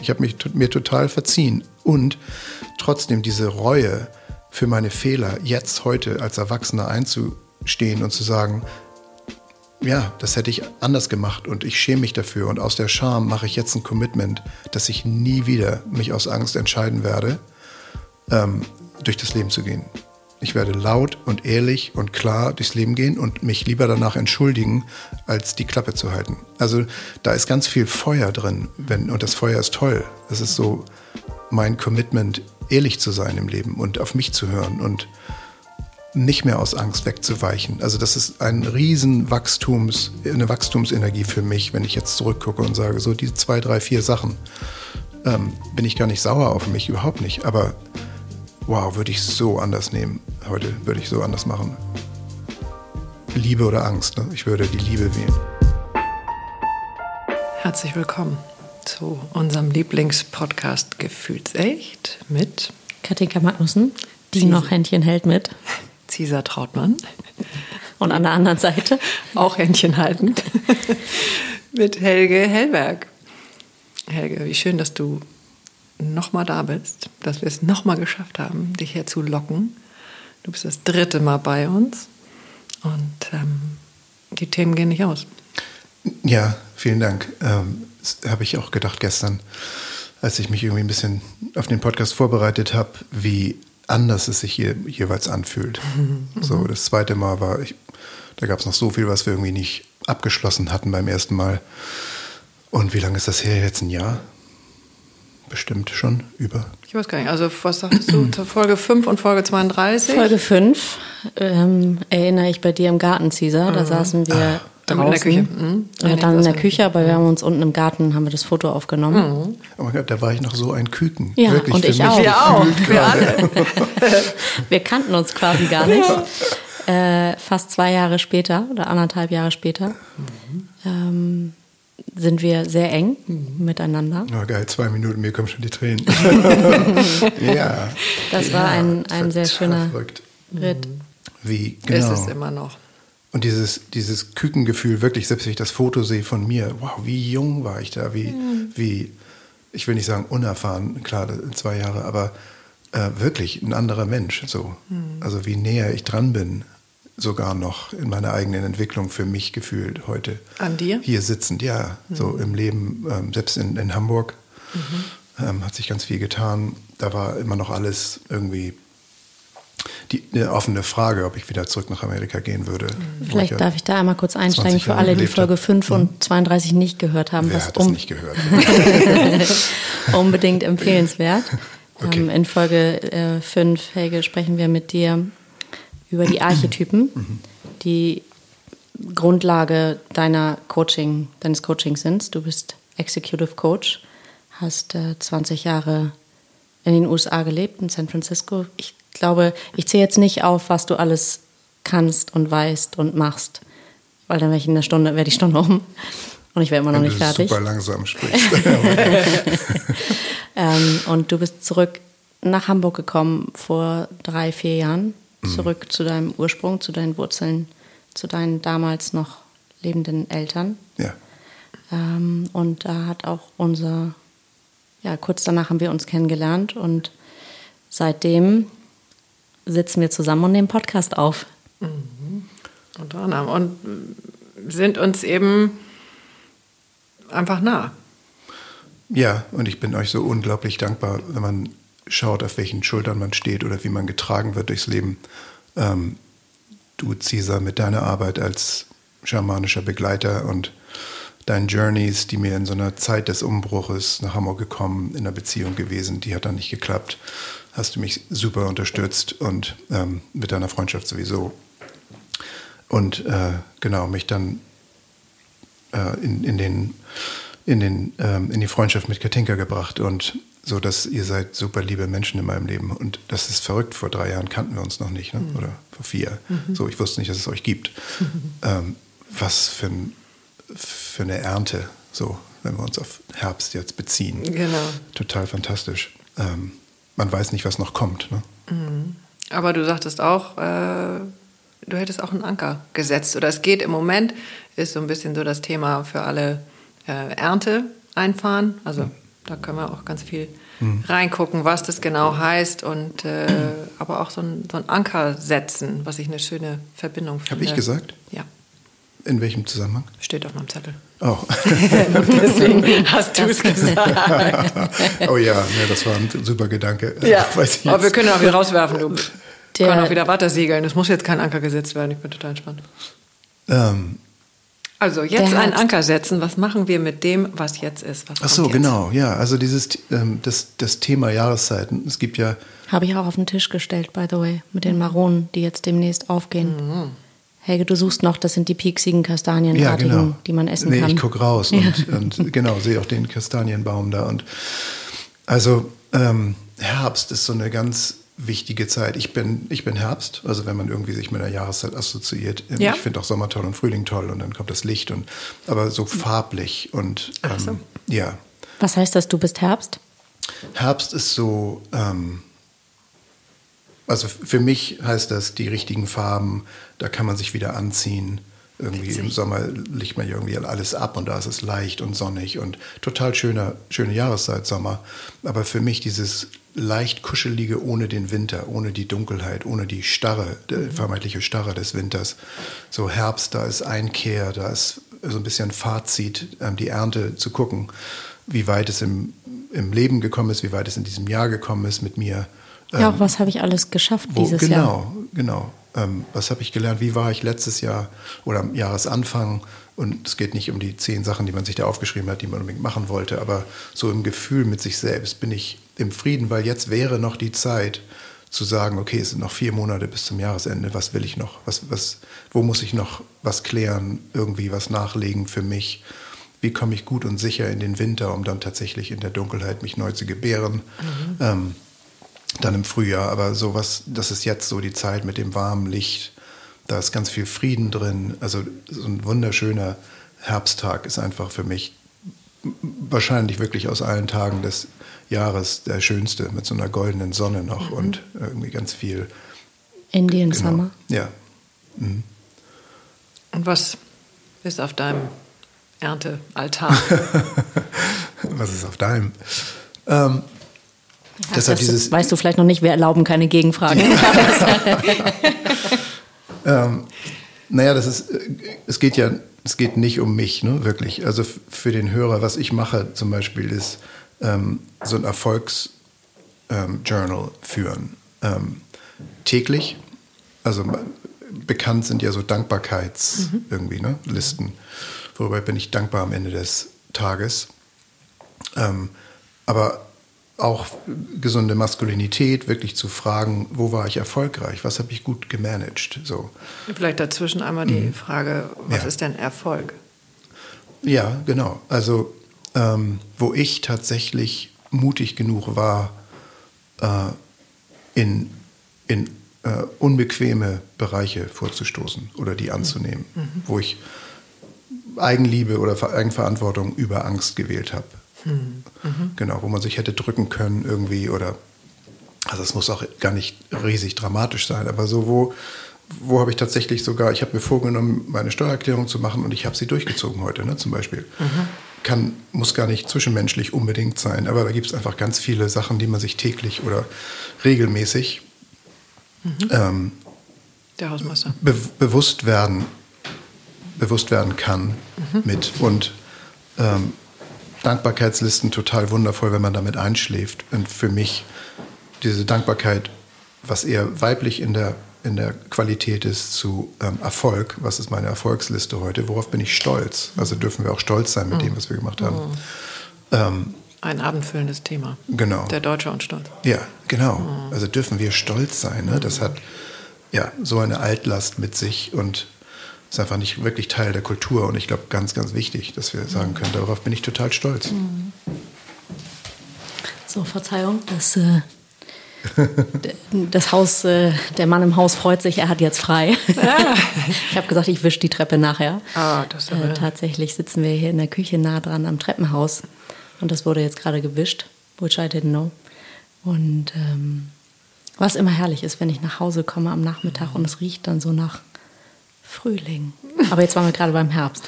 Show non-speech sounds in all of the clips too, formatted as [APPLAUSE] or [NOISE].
Ich habe mich mir total verziehen und trotzdem diese Reue für meine Fehler jetzt heute als Erwachsener einzustehen und zu sagen, ja, das hätte ich anders gemacht und ich schäme mich dafür und aus der Scham mache ich jetzt ein Commitment, dass ich nie wieder mich aus Angst entscheiden werde, ähm, durch das Leben zu gehen. Ich werde laut und ehrlich und klar durchs Leben gehen und mich lieber danach entschuldigen, als die Klappe zu halten. Also da ist ganz viel Feuer drin, wenn, und das Feuer ist toll. Das ist so mein Commitment, ehrlich zu sein im Leben und auf mich zu hören und nicht mehr aus Angst wegzuweichen. Also das ist ein riesen Wachstums, eine Wachstumsenergie für mich, wenn ich jetzt zurückgucke und sage, so die zwei, drei, vier Sachen, ähm, bin ich gar nicht sauer auf mich, überhaupt nicht. Aber wow, würde ich so anders nehmen. Heute würde ich so anders machen. Liebe oder Angst, ne? ich würde die Liebe wählen. Herzlich willkommen zu unserem Lieblingspodcast Gefühlsecht mit Katinka Magnussen, die noch Händchen hält mit. Cesar Trautmann. Und an der anderen Seite auch Händchen haltend [LAUGHS] mit Helge Hellberg. Helge, wie schön, dass du nochmal da bist, dass wir es nochmal geschafft haben, dich herzulocken. Du bist das dritte Mal bei uns und ähm, die Themen gehen nicht aus. Ja, vielen Dank. Ähm, das habe ich auch gedacht gestern, als ich mich irgendwie ein bisschen auf den Podcast vorbereitet habe, wie anders es sich hier jeweils anfühlt. [LAUGHS] Mhm. So, das zweite Mal war, ich, da gab es noch so viel, was wir irgendwie nicht abgeschlossen hatten beim ersten Mal. Und wie lange ist das her? Jetzt ein Jahr? Bestimmt schon über. Ich weiß gar nicht. Also, was sagtest du? Folge 5 und Folge 32? Folge 5 ähm, erinnere ich bei dir im Garten, Caesar. Da mhm. saßen wir ah. Draußen. In der Küche. Mhm. Ja, dann in der Küche, aber wir haben uns unten im Garten haben wir das Foto aufgenommen. Mhm. Oh mein Gott, da war ich noch so ein Küken. Ja, Wirklich und ich auch. Wir auch. Wir alle. [LAUGHS] wir kannten uns quasi gar nicht. Ja. Äh, fast zwei Jahre später oder anderthalb Jahre später mhm. ähm, sind wir sehr eng mhm. miteinander. Oh, geil, zwei Minuten, mir kommen schon die Tränen. [LAUGHS] ja. Das war ein, ein sehr schöner verrückt. Ritt. Wie, genau. Ist es immer noch. Und dieses, dieses Kükengefühl, wirklich, selbst wenn ich das Foto sehe von mir, wow, wie jung war ich da, wie, mhm. wie ich will nicht sagen unerfahren, klar, zwei Jahre, aber äh, wirklich ein anderer Mensch. So. Mhm. Also wie näher ich dran bin, sogar noch in meiner eigenen Entwicklung für mich gefühlt heute. An dir? Hier sitzend, ja, mhm. so im Leben, ähm, selbst in, in Hamburg mhm. ähm, hat sich ganz viel getan. Da war immer noch alles irgendwie die, eine offene Frage, ob ich wieder zurück nach Amerika gehen würde. Vielleicht ich darf ich da einmal kurz einsteigen für alle, die Folge 5 und hm? 32 nicht gehört haben. Wer hat das um nicht gehört? [LAUGHS] unbedingt empfehlenswert. Okay. Ähm, in Folge 5, äh, Helge, sprechen wir mit dir über die Archetypen, die Grundlage deiner Coaching, deines Coachings sind. Du bist Executive Coach, hast äh, 20 Jahre in den USA gelebt, in San Francisco. Ich glaube, ich zähle jetzt nicht auf, was du alles kannst und weißt und machst, weil dann wäre ich in der Stunde, wäre die Stunde um [LAUGHS] und ich wäre immer noch nicht fertig. Super langsam sprichst. [LAUGHS] [LAUGHS] ähm, und du bist zurück nach Hamburg gekommen vor drei, vier Jahren. Zurück mhm. zu deinem Ursprung, zu deinen Wurzeln, zu deinen damals noch lebenden Eltern. Ja. Ähm, und da hat auch unser, ja, kurz danach haben wir uns kennengelernt und seitdem sitzen wir zusammen und nehmen Podcast auf. Mhm. Unter anderem. Und sind uns eben einfach nah. Ja, und ich bin euch so unglaublich dankbar, wenn man schaut, auf welchen Schultern man steht oder wie man getragen wird durchs Leben. Ähm, du, Cesar, mit deiner Arbeit als schamanischer Begleiter und deinen Journeys, die mir in so einer Zeit des Umbruches nach Hamburg gekommen, in einer Beziehung gewesen, die hat dann nicht geklappt hast du mich super unterstützt und ähm, mit deiner Freundschaft sowieso. Und äh, genau, mich dann äh, in, in, den, in, den, ähm, in die Freundschaft mit Katinka gebracht und so, dass ihr seid super liebe Menschen in meinem Leben. Und das ist verrückt. Vor drei Jahren kannten wir uns noch nicht, ne? Mhm. oder vor vier. Mhm. So, ich wusste nicht, dass es euch gibt. Mhm. [LAUGHS] Ähm, was für, ein, für eine Ernte, so, wenn wir uns auf Herbst jetzt beziehen. Genau. Total fantastisch. Ähm, man weiß nicht, was noch kommt. Ne? Mhm. Aber du sagtest auch, äh, du hättest auch einen Anker gesetzt. Oder es geht im Moment, ist so ein bisschen so das Thema für alle äh, Ernte einfahren. Also. Da können wir auch ganz viel hm. reingucken, was das genau heißt und äh, aber auch so ein, so ein, Anker setzen, was ich eine schöne Verbindung finde. Habe ich gesagt? Ja. In welchem Zusammenhang? Steht auf meinem Zettel. Oh. [LAUGHS] Deswegen hast du es [LAUGHS] gesagt. [LAUGHS] oh ja, ja, das war ein super Gedanke. Ja, aber wir können auch wieder rauswerfen. Du Der, können auch wieder weiter segeln. Es muss jetzt kein Anker gesetzt werden. Ich bin total entspannt. Ähm, also jetzt einen Anker setzen. Was machen wir mit dem, was jetzt ist? Was Ach so, jetzt? genau. Ja, also dieses ähm, das, das Thema Jahreszeiten. Es gibt ja. Habe ich auch auf den Tisch gestellt, by the way, mit den Maronen, die jetzt demnächst aufgehen. Mhm. Helge, du suchst noch, das sind die pieksigen Kastanienartigen, ja, genau. die man essen nee, kann. Ich gucke raus ja. und, und, [LAUGHS] genau, sehe auch den Kastanienbaum da. Und also ähm, Herbst ist so eine ganz wichtige Zeit. Ich bin, ich bin Herbst, also wenn man irgendwie sich mit der Jahreszeit assoziiert. Ja. Ich finde auch Sommer toll und Frühling toll und dann kommt das Licht und aber so farblich und ähm, so. ja. Was heißt das, du bist Herbst? Herbst ist so, ähm, also für mich heißt das die richtigen Farben, da kann man sich wieder anziehen. Irgendwie Witzig. im Sommer liegt man irgendwie alles ab und da ist es leicht und sonnig und total schöner, schöne Jahreszeit Sommer. Aber für mich dieses leicht kuschelige ohne den Winter, ohne die Dunkelheit, ohne die Starre, mhm. vermeintliche Starre des Winters. So Herbst, da ist Einkehr, da ist so ein bisschen Fazit, ähm, die Ernte zu gucken, wie weit es im, im Leben gekommen ist, wie weit es in diesem Jahr gekommen ist mit mir. Ja, auch ähm, was habe ich alles geschafft wo, dieses genau, Jahr? Genau, genau ähm, was habe ich gelernt, wie war ich letztes Jahr oder am Jahresanfang. Und es geht nicht um die zehn Sachen, die man sich da aufgeschrieben hat, die man unbedingt machen wollte, aber so im Gefühl mit sich selbst bin ich im Frieden, weil jetzt wäre noch die Zeit zu sagen, okay, es sind noch vier Monate bis zum Jahresende, was will ich noch, was, was, wo muss ich noch was klären, irgendwie was nachlegen für mich, wie komme ich gut und sicher in den Winter, um dann tatsächlich in der Dunkelheit mich neu zu gebären. Mhm. Ähm, dann im Frühjahr. Aber sowas, das ist jetzt so die Zeit mit dem warmen Licht. Da ist ganz viel Frieden drin. Also so ein wunderschöner Herbsttag ist einfach für mich wahrscheinlich wirklich aus allen Tagen des Jahres der schönste, mit so einer goldenen Sonne noch mhm. und irgendwie ganz viel. Indian genau. Summer. Ja. Mhm. Und was ist auf deinem Erntealtar? [LAUGHS] was ist auf deinem? Ähm, ja, Deshalb dieses, weißt du vielleicht noch nicht, wir erlauben keine Gegenfragen. [LAUGHS] [LAUGHS] ähm, naja, das ist, es geht ja, es geht nicht um mich, ne, wirklich. Also für den Hörer, was ich mache zum Beispiel, ist ähm, so ein Erfolgsjournal ähm, führen. Ähm, täglich, also bekannt sind ja so Dankbarkeits mhm. irgendwie, ne, Listen. Worüber bin ich dankbar am Ende des Tages. Ähm, aber auch gesunde Maskulinität, wirklich zu fragen, wo war ich erfolgreich, was habe ich gut gemanagt. So. Vielleicht dazwischen einmal die mhm. Frage, was ja. ist denn Erfolg? Ja, genau. Also ähm, wo ich tatsächlich mutig genug war, äh, in, in äh, unbequeme Bereiche vorzustoßen oder die anzunehmen, mhm. wo ich Eigenliebe oder Eigenverantwortung über Angst gewählt habe. Mhm. Genau, wo man sich hätte drücken können irgendwie oder, also es muss auch gar nicht riesig dramatisch sein, aber so, wo, wo habe ich tatsächlich sogar, ich habe mir vorgenommen, meine Steuererklärung zu machen und ich habe sie durchgezogen heute, ne, zum Beispiel. Mhm. Kann, muss gar nicht zwischenmenschlich unbedingt sein, aber da gibt es einfach ganz viele Sachen, die man sich täglich oder regelmäßig mhm. ähm, Der Hausmeister. Be bewusst werden bewusst werden kann mhm. mit und ähm, Dankbarkeitslisten total wundervoll, wenn man damit einschläft. Und für mich diese Dankbarkeit, was eher weiblich in der, in der Qualität ist, zu ähm, Erfolg. Was ist meine Erfolgsliste heute? Worauf bin ich stolz? Also dürfen wir auch stolz sein mit mhm. dem, was wir gemacht haben. Mhm. Ähm, Ein abendfüllendes Thema. Genau. Der Deutsche und Stolz. Ja, genau. Mhm. Also dürfen wir stolz sein. Ne? Das hat ja so eine Altlast mit sich und ist einfach nicht wirklich Teil der Kultur und ich glaube ganz, ganz wichtig, dass wir sagen können, darauf bin ich total stolz. So, Verzeihung, das, äh, [LAUGHS] das Haus, äh, der Mann im Haus freut sich, er hat jetzt frei. [LAUGHS] Ich habe gesagt, ich wische die Treppe nachher. Ah, das äh, tatsächlich sitzen wir hier in der Küche nah dran am Treppenhaus und das wurde jetzt gerade gewischt, which I didn't know. Und ähm, was immer herrlich ist, wenn ich nach Hause komme am Nachmittag und es riecht dann so nach Frühling. Aber jetzt waren wir gerade beim Herbst.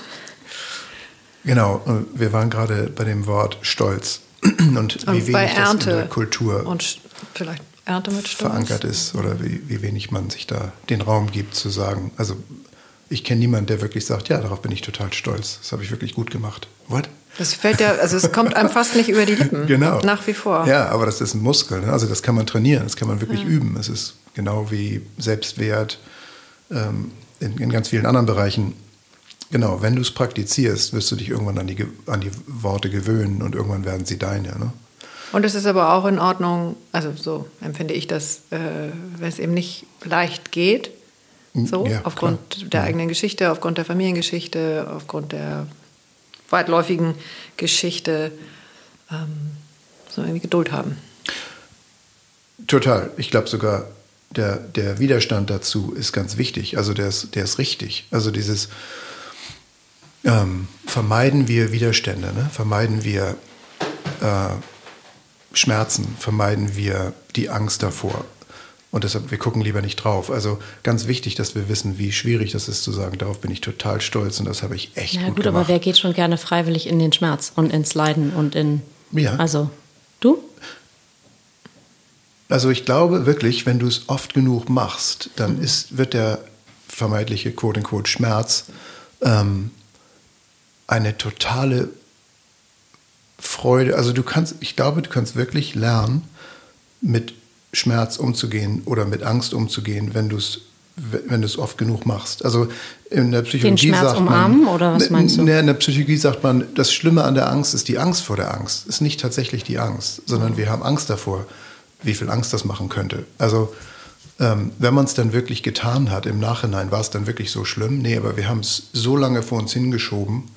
Genau, wir waren gerade bei dem Wort Stolz. und, [CLEARS THROAT] und wie wenig das in der Kultur und vielleicht Ernte mit Stolz. verankert ist oder wie, wie wenig man sich da den Raum gibt zu sagen. Also ich kenne niemanden, der wirklich sagt, ja, darauf bin ich total stolz. Das habe ich wirklich gut gemacht. What? Das fällt ja, also es kommt einem fast nicht über die Lippen. [LAUGHS] Genau. Nach wie vor. Ja, aber das ist ein Muskel. Ne? Also das kann man trainieren, das kann man wirklich ja. üben. Es ist genau wie Selbstwert ähm, in, in ganz vielen anderen Bereichen. Genau, wenn du es praktizierst, wirst du dich irgendwann an die, an die Worte gewöhnen und irgendwann werden sie deine. Ne? Und es ist aber auch in Ordnung, also so empfinde ich das, äh, wenn es eben nicht leicht geht, so, ja, aufgrund klar. der eigenen Geschichte, aufgrund der Familiengeschichte, aufgrund der weitläufigen Geschichte, ähm, so irgendwie Geduld haben. Total. Ich glaube sogar, der, der Widerstand dazu ist ganz wichtig. Also der ist, der ist richtig. Also dieses ähm, vermeiden wir Widerstände, ne? vermeiden wir äh, Schmerzen, vermeiden wir die Angst davor, und deshalb, wir gucken lieber nicht drauf. Also ganz wichtig, dass wir wissen, wie schwierig das ist zu sagen, darauf bin ich total stolz und das habe ich echt ja, gut, gut gemacht. aber wer geht schon gerne freiwillig in den Schmerz und ins Leiden und in... Ja. Also, du? Also ich glaube wirklich, wenn du es oft genug machst, dann ist, wird der vermeintliche quote-unquote Schmerz ähm, eine totale Freude. Also du kannst, ich glaube, du kannst wirklich lernen, mit Schmerz umzugehen oder mit Angst umzugehen, wenn du es wenn du es oft genug machst. Also in der Psychologie Den Schmerz sagt umarmen man, oder was meinst du? In der Psychologie sagt man, das Schlimme an der Angst ist die Angst vor der Angst. Ist nicht tatsächlich die Angst, sondern wir haben Angst davor, wie viel Angst das machen könnte. Also ähm, wenn man es dann wirklich getan hat im Nachhinein, war es dann wirklich so schlimm? Nee, aber wir haben es so lange vor uns hingeschoben,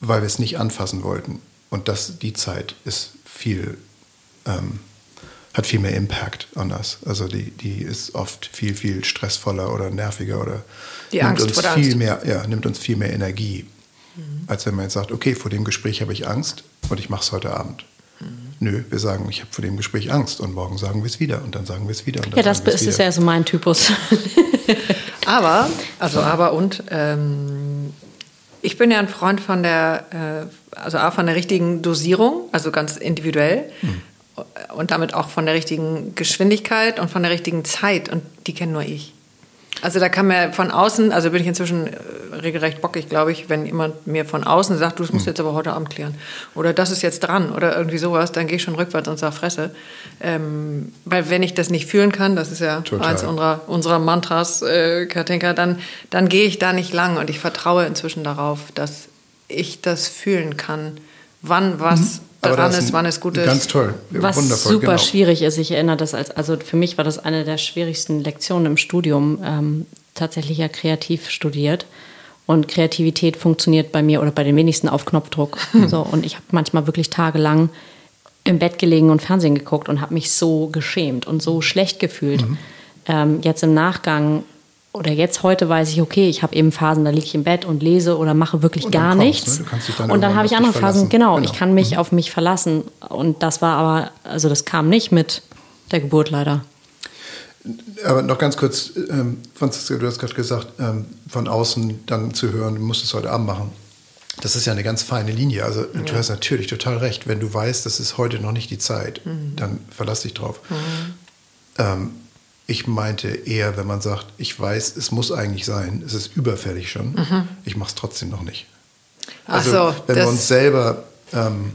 weil wir es nicht anfassen wollten. Und das, die Zeit ist viel ähm, hat viel mehr Impact on us. Also die, die ist oft viel, viel stressvoller oder nerviger oder die nimmt Angst uns viel Angst. mehr, ja, nimmt uns viel mehr Energie. Mhm. Als wenn man jetzt sagt, okay, vor dem Gespräch habe ich Angst und ich mache es heute Abend. Nö, wir sagen, ich habe vor dem Gespräch Angst und morgen sagen wir es wieder und dann sagen wir es wieder. ja, das ist wieder. ja so mein Typus. [LAUGHS] aber, also aber und, ähm, ich bin ja ein Freund von der, äh, also auch von der richtigen Dosierung, also ganz individuell. Mhm und damit auch von der richtigen Geschwindigkeit und von der richtigen Zeit und die kenne nur ich. Also da kann mir von außen, also bin ich inzwischen äh, regelrecht bockig, glaube ich, wenn jemand mir von außen sagt, du, das musst hm. jetzt aber heute Abend klären. Oder das ist jetzt dran oder irgendwie sowas, dann gehe ich schon rückwärts und sage Fresse. Ähm, weil wenn ich das nicht fühlen kann, das ist ja Total. eins unserer, unserer Mantras, äh, Katinka, dann, dann gehe ich da nicht lang und ich vertraue inzwischen darauf, dass ich das fühlen kann, wann was mhm daran ist, wann es gut ist. Ganz toll. Was Wundervoll, super genau. schwierig ist. Ich erinnere das als, also für mich war das eine der schwierigsten Lektionen im Studium, ähm, tatsächlich ja kreativ studiert. Und Kreativität funktioniert bei mir oder bei den wenigsten auf Knopfdruck. Hm. [LAUGHS] So, und ich habe manchmal wirklich tagelang im Bett gelegen und Fernsehen geguckt und habe mich so geschämt und so schlecht gefühlt. Mhm. Ähm, jetzt im Nachgang oder jetzt heute weiß ich, okay, ich habe eben Phasen, da liege ich im Bett und lese oder mache wirklich gar kommst, nichts. Ne? Dann und dann habe ich andere Phasen, genau, genau, ich kann mich mhm. auf mich verlassen. Und das war aber, also das kam nicht mit der Geburt leider. Aber noch ganz kurz, ähm, Franziska, du hast gerade gesagt, ähm, von außen dann zu hören, du musst es heute Abend machen. Das ist ja eine ganz feine Linie. Also ja. du hast natürlich total recht. Wenn du weißt, das ist heute noch nicht die Zeit, mhm. dann verlass dich drauf. Mhm. Ähm, ich meinte eher, wenn man sagt, ich weiß, es muss eigentlich sein, es ist überfällig schon, mhm. ich mache es trotzdem noch nicht. Also so, wenn wir uns selber ähm,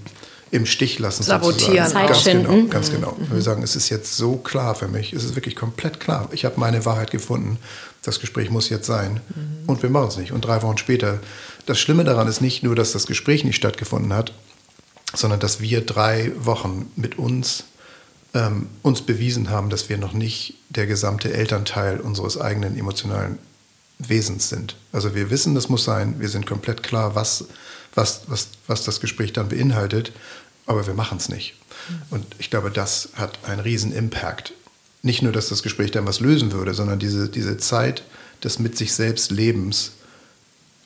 im Stich lassen, sabotieren, Zeit ganz genau, mhm. ganz genau. Mhm. Wir sagen, es ist jetzt so klar für mich, es ist wirklich komplett klar. Ich habe meine Wahrheit gefunden. Das Gespräch muss jetzt sein mhm. und wir machen es nicht. Und drei Wochen später. Das Schlimme daran ist nicht nur, dass das Gespräch nicht stattgefunden hat, sondern dass wir drei Wochen mit uns ähm, uns bewiesen haben, dass wir noch nicht der gesamte Elternteil unseres eigenen emotionalen Wesens sind. Also wir wissen, das muss sein, wir sind komplett klar, was, was, was, was das Gespräch dann beinhaltet, aber wir machen es nicht. Und ich glaube, das hat einen riesen Impact. Nicht nur, dass das Gespräch dann was lösen würde, sondern diese, diese Zeit des mit sich selbst Lebens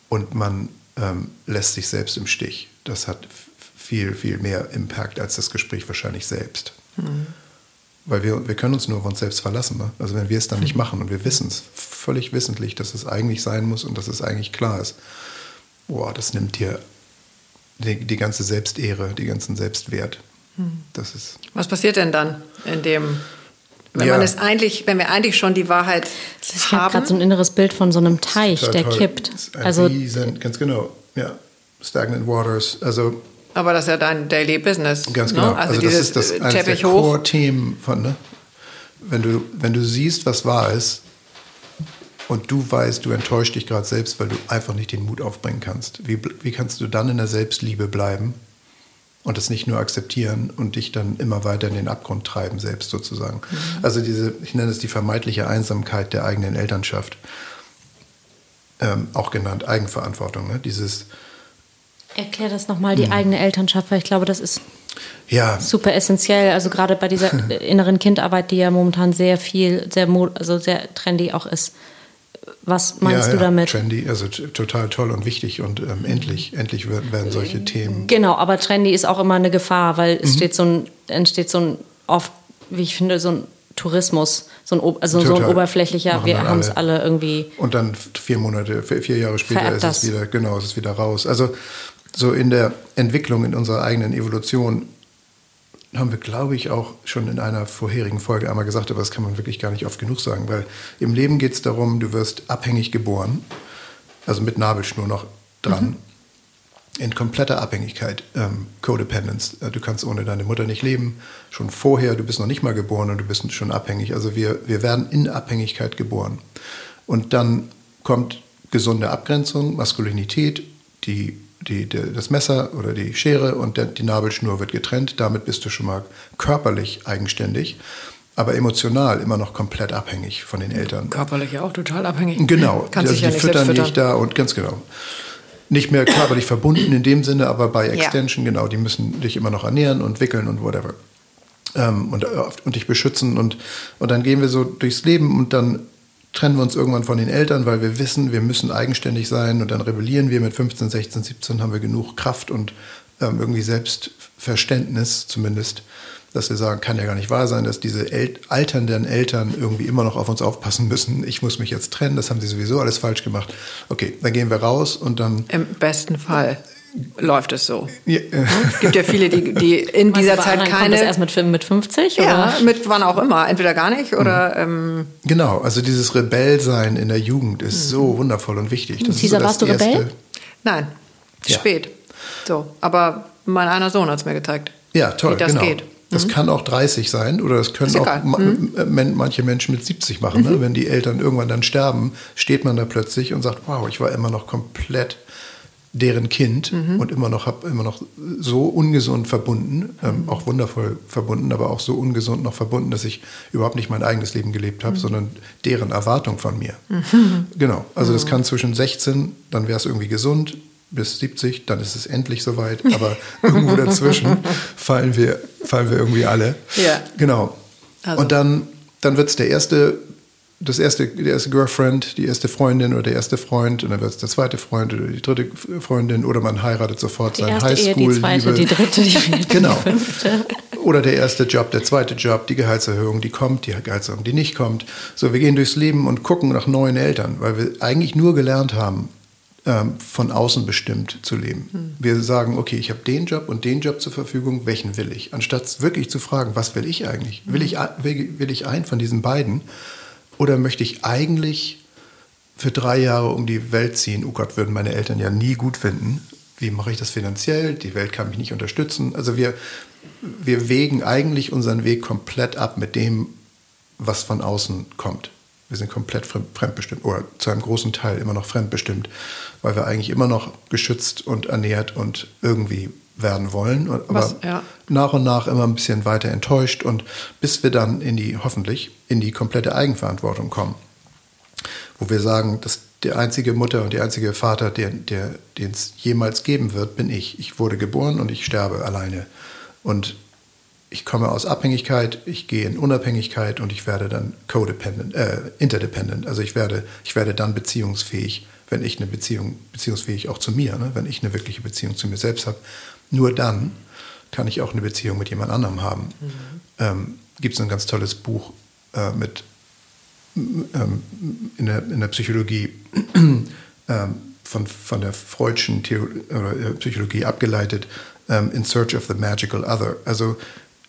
und man ähm, lässt sich selbst im Stich. Das hat viel, viel mehr Impact als das Gespräch wahrscheinlich selbst. Mhm. Weil wir, wir können uns nur auf uns selbst verlassen. Ne? Also wenn wir es dann nicht machen und wir wissen es völlig wissentlich, dass es eigentlich sein muss und dass es eigentlich klar ist, boah, das nimmt dir die, die ganze Selbstehre, die ganzen Selbstwert. Das ist Was passiert denn dann in dem, wenn Ja. man es eigentlich, wenn wir eigentlich schon die Wahrheit Ich habe gerade haben? so ein inneres Bild von so einem Teich, der toll. kippt. Das ist ein Also riesen, ganz genau, ja. Stagnant Waters, also aber das ist ja dein Daily Business. Ganz ne? genau. Also, Also, das ist das eines der. Core-Themen von, ne? Wenn du, wenn du siehst, was wahr ist und du weißt, du enttäuscht dich gerade selbst, weil du einfach nicht den Mut aufbringen kannst. Wie, wie kannst du dann in der Selbstliebe bleiben und das nicht nur akzeptieren und dich dann immer weiter in den Abgrund treiben, selbst sozusagen? Also diese, ich nenne es die vermeintliche Einsamkeit der eigenen Elternschaft. Ähm, auch genannt Eigenverantwortung. Ne? Dieses, erklär das nochmal, Hm. die eigene Elternschaft, weil ich glaube, das ist ja, super essentiell. Also gerade bei dieser [LAUGHS] inneren Kindarbeit, die ja momentan sehr viel, sehr also sehr trendy auch ist. Was meinst ja, du ja, damit? Trendy, also total toll und wichtig und ähm, endlich, endlich werden, solche Themen. Genau, aber trendy ist auch immer eine Gefahr, weil Mhm. es steht so ein, entsteht so ein oft, wie ich finde, so ein Tourismus, so ein, also so ein Total. oberfächlicher, Machen wir haben es alle. irgendwie. Und dann vier Monate, vier Jahre später ist das. es wieder, genau, ist es wieder raus. Also so in der Entwicklung, in unserer eigenen Evolution haben wir, glaube ich, auch schon in einer vorherigen Folge einmal gesagt, aber das kann man wirklich gar nicht oft genug sagen, weil im Leben geht es darum, du wirst abhängig geboren, also mit Nabelschnur noch dran, in kompletter Abhängigkeit, ähm, Codependence. Äh, Du kannst ohne deine Mutter nicht leben, schon vorher, du bist noch nicht mal geboren und du bist schon abhängig. Also wir, wir werden in Abhängigkeit geboren. Und dann kommt gesunde Abgrenzung, Maskulinität, die, die, der- das Messer oder die Schere und der, die Nabelschnur wird getrennt. Damit bist du schon mal körperlich eigenständig, aber emotional immer noch komplett abhängig von den Eltern. Körperlich ja auch total abhängig. Genau, Kannst also dich ja die nicht füttern dich füttern. da und ganz genau. Nicht mehr körperlich verbunden in dem Sinne, aber bei Ja. Extension, genau, die müssen dich immer noch ernähren und wickeln und whatever. Ähm, und, äh, und dich beschützen und, und dann gehen wir so durchs Leben und dann trennen wir uns irgendwann von den Eltern, weil wir wissen, wir müssen eigenständig sein und dann rebellieren wir mit 15, 16, 17, haben wir genug Kraft und ähm, irgendwie Selbstverständnis zumindest, dass wir sagen, kann ja gar nicht wahr sein, dass diese El alternden Eltern irgendwie immer noch auf uns aufpassen müssen. Ich muss mich jetzt trennen, das haben sie sowieso alles falsch gemacht. Okay, dann gehen wir raus und dann Im besten Fall läuft es so. ja, äh, Es gibt ja viele, die, die in Meinst dieser Zeit anderen kommt keine. das erst mit, fün- mit 50? ja, Oder? mit wann auch immer. Entweder gar nicht oder. Mhm. Ähm, Genau, also dieses Rebellsein in der Jugend ist so wundervoll und wichtig. Das ist so warst du das Rebell? erste- nein, Ja. spät. So, aber mein einer Sohn hat es mir gezeigt. Ja, toll, wie das genau. geht. Mhm. Das kann auch 30 sein oder das können auch Mhm. äh, manche Menschen mit 70 machen. Ne? Wenn die Eltern irgendwann dann sterben, steht man da plötzlich und sagt, wow, ich war immer noch komplett deren Kind Mhm. und immer noch habe immer noch so ungesund verbunden, ähm, auch wundervoll verbunden, aber auch so ungesund noch verbunden, dass ich überhaupt nicht mein eigenes Leben gelebt Mhm. habe, sondern deren Erwartung von mir. Genau, also Mhm. das kann zwischen 16, dann wäre es irgendwie gesund, bis 70, dann ist es endlich soweit, aber [LAUGHS] irgendwo dazwischen fallen wir, fallen wir irgendwie alle. Ja. Genau. Also- Und dann, dann wird es der erste, das erste, die erste Girlfriend, die erste Freundin oder der erste Freund und dann wird es der zweite Freund oder die dritte Freundin oder man heiratet sofort Die seinen erste Ehe, die zweite, die dritte, die vierte, Genau. die fünfte. Oder der erste Job, der zweite Job, die Gehaltserhöhung, die kommt, die Gehaltserhöhung, die nicht kommt. So, wir gehen durchs Leben und gucken nach neuen Eltern, weil wir eigentlich nur gelernt haben, ähm, von außen bestimmt zu leben. Wir sagen, okay, ich habe den Job und den Job zur Verfügung, welchen will ich? Anstatt wirklich zu fragen, was will ich eigentlich? Will ich, will, will ich einen von diesen beiden? Oder möchte ich eigentlich für drei Jahre um die Welt ziehen? Oh Gott, würden meine Eltern ja nie gut finden. Wie mache ich das finanziell? Die Welt kann mich nicht unterstützen. Also wir, wir wägen eigentlich unseren Weg komplett ab mit dem, was von außen kommt. Wir sind komplett fremd- fremdbestimmt oder zu einem großen Teil immer noch fremdbestimmt, weil wir eigentlich immer noch geschützt und ernährt und irgendwie werden wollen, aber Was, ja. nach und nach immer ein bisschen weiter enttäuscht und bis wir dann in die, hoffentlich, in die komplette Eigenverantwortung kommen wo wir sagen, dass der einzige Mutter und der einzige Vater, der, der, den es jemals geben wird, bin ich. Ich wurde geboren und ich sterbe alleine. Und ich komme aus Abhängigkeit, ich gehe in Unabhängigkeit und ich werde dann codependent, äh, interdependent. Also ich werde, ich werde dann beziehungsfähig, wenn ich eine Beziehung, beziehungsfähig auch zu mir, ne? wenn ich eine wirkliche Beziehung zu mir selbst habe. Nur dann kann ich auch eine Beziehung mit jemand anderem haben. Ähm, Gibt es ein ganz tolles Buch äh, mit ähm, in, der, in der Psychologie [CLEARS THROAT] ähm, von, von der Freudschen Theo oder, äh, Psychologie abgeleitet, ähm, In Search of the Magical Other. Also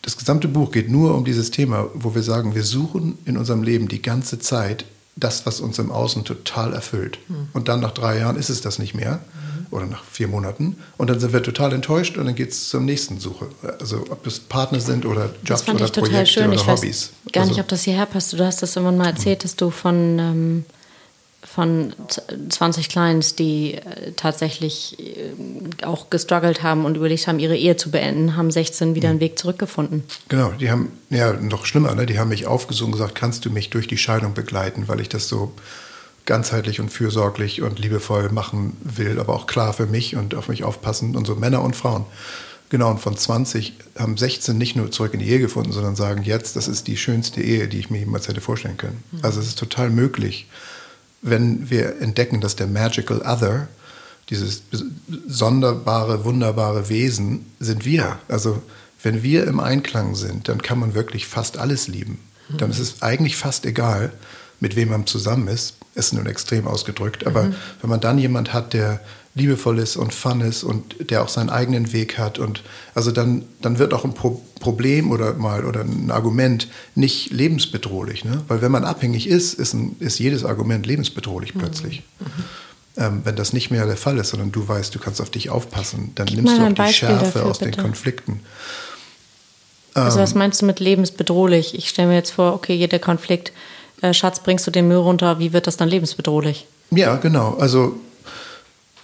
das gesamte Buch geht nur um dieses Thema, wo wir sagen, wir suchen in unserem Leben die ganze Zeit das, was uns im Außen total erfüllt. Mhm. Und dann nach drei Jahren ist es das nicht mehr mhm. Oder nach vier Monaten. Und dann sind wir total enttäuscht und dann geht es zur nächsten Suche. Also ob das Partner sind oder Jobs oder Projekte schön. oder ich Hobbys. Weiß gar also, nicht, ob das hierher passt. Du hast das irgendwann mal erzählt, dass du von ähm, von 20 Clients, die äh, tatsächlich äh, auch gestruggelt haben und überlegt haben, ihre Ehe zu beenden, haben 16 wieder einen Weg zurückgefunden. Genau, die haben, ja, noch schlimmer, ne? die haben mich aufgesucht und gesagt, kannst du mich durch die Scheidung begleiten, weil ich das so ganzheitlich und fürsorglich und liebevoll machen will, aber auch klar für mich und auf mich aufpassen und so Männer und Frauen. Genau, und von 20 haben 16 nicht nur zurück in die Ehe gefunden, sondern sagen jetzt, das ist die schönste Ehe, die ich mir jemals hätte vorstellen können. Mhm. Also es ist total möglich, wenn wir entdecken, dass der Magical Other, dieses sonderbare, wunderbare Wesen, sind wir. Also wenn wir im Einklang sind, dann kann man wirklich fast alles lieben. Mhm. Dann ist es eigentlich fast egal, mit wem man zusammen ist. Ist nun extrem ausgedrückt. Aber mhm. wenn man dann jemand hat, der liebevoll ist und fun ist und der auch seinen eigenen Weg hat und also dann, dann wird auch ein Pro Problem oder mal oder ein Argument nicht lebensbedrohlich, ne? Weil wenn man abhängig ist, ist, ein, ist jedes Argument lebensbedrohlich mhm. plötzlich. Mhm. Ähm, wenn das nicht mehr der Fall ist, sondern du weißt, du kannst auf dich aufpassen, dann Gib nimmst du auch die Beispiel Schärfe dafür, aus bitte. den Konflikten. Also was ähm, meinst du mit lebensbedrohlich? Ich stelle mir jetzt vor, okay, jeder Konflikt, äh, Schatz, bringst du den Müll runter, wie wird das dann lebensbedrohlich? Ja, genau. Also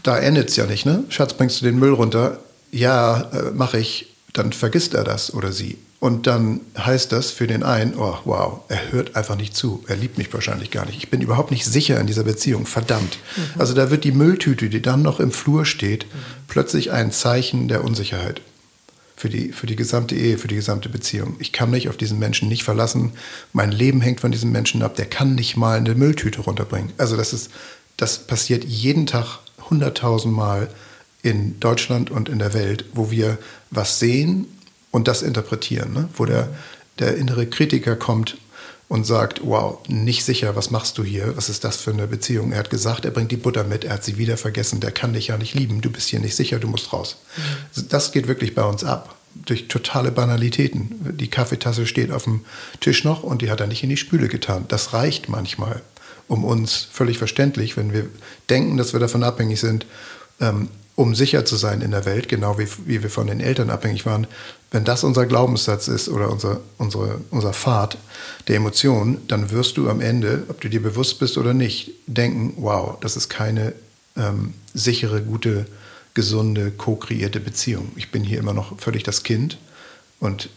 da endet es ja nicht, ne? Schatz, bringst du den Müll runter? Ja, äh, mache ich. Dann vergisst er das oder sie. Und dann heißt das für den einen, oh wow, er hört einfach nicht zu. Er liebt mich wahrscheinlich gar nicht. Ich bin überhaupt nicht sicher in dieser Beziehung. Verdammt. Mhm. Also da wird die Mülltüte, die dann noch im Flur steht, mhm. plötzlich ein Zeichen der Unsicherheit. Für die, für die gesamte Ehe, für die gesamte Beziehung. Ich kann mich auf diesen Menschen nicht verlassen. Mein Leben hängt von diesem Menschen ab. Der kann nicht mal eine Mülltüte runterbringen. Also das ist, das passiert jeden Tag 100.000 Mal in Deutschland und in der Welt, wo wir was sehen und das interpretieren, ne? wo der, der innere Kritiker kommt und sagt, wow, nicht sicher, was machst du hier? Was ist das für eine Beziehung? Er hat gesagt, er bringt die Butter mit, er hat sie wieder vergessen, der kann dich ja nicht lieben, du bist hier nicht sicher, du musst raus. Mhm. Das geht wirklich bei uns ab, durch totale Banalitäten. Die Kaffeetasse steht auf dem Tisch noch und die hat er nicht in die Spüle getan. Das reicht manchmal um uns völlig verständlich, wenn wir denken, dass wir davon abhängig sind, ähm, um sicher zu sein in der Welt, genau wie, wie wir von den Eltern abhängig waren. Wenn das unser Glaubenssatz ist oder unser, unsere, unser Pfad der Emotionen, dann wirst du am Ende, ob du dir bewusst bist oder nicht, denken, wow, das ist keine ähm, sichere, gute, gesunde, co-kreierte Beziehung. Ich bin hier immer noch völlig das Kind und,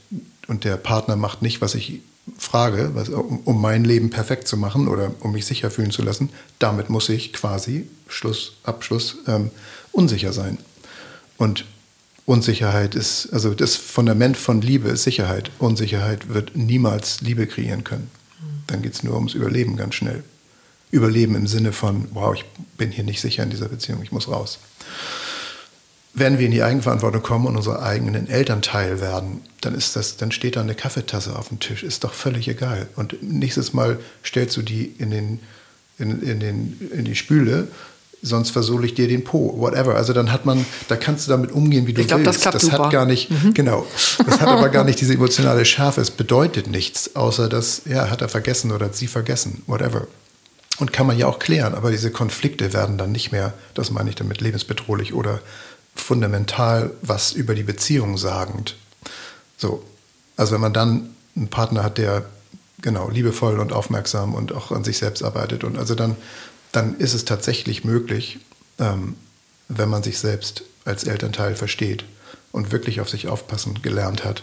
und der Partner macht nicht, was ich frage, was, um, um, mein Leben perfekt zu machen oder um mich sicher fühlen zu lassen, damit muss ich quasi, Schluss, Abschluss, ähm, unsicher sein. Und Unsicherheit ist, also das Fundament von Liebe ist Sicherheit. Unsicherheit wird niemals Liebe kreieren können. Dann geht es nur ums Überleben ganz schnell. Überleben im Sinne von, wow, ich bin hier nicht sicher in dieser Beziehung, ich muss raus wenn wir in die Eigenverantwortung kommen und unsere eigenen Elternteil werden, dann ist das, dann steht da eine Kaffeetasse auf dem Tisch, ist doch völlig egal. Und nächstes Mal stellst du die in den, in, in den, in die Spüle, sonst versohle ich dir den Po, whatever. Also dann hat man, da kannst du damit umgehen, wie du ich glaub, willst. Das, klappt das super. hat gar nicht, mhm. genau, das hat aber gar [LAUGHS] nicht diese emotionale Schärfe. Es bedeutet nichts, außer dass, ja, hat er vergessen oder hat sie vergessen, whatever. Und kann man ja auch klären, aber diese Konflikte werden dann nicht mehr, das meine ich damit, lebensbedrohlich oder fundamental was über die Beziehung sagend. So, also wenn man dann einen Partner hat, der genau liebevoll und aufmerksam und auch an sich selbst arbeitet und also dann, dann ist es tatsächlich möglich, ähm, wenn man sich selbst als Elternteil versteht und wirklich auf sich aufpassen gelernt hat,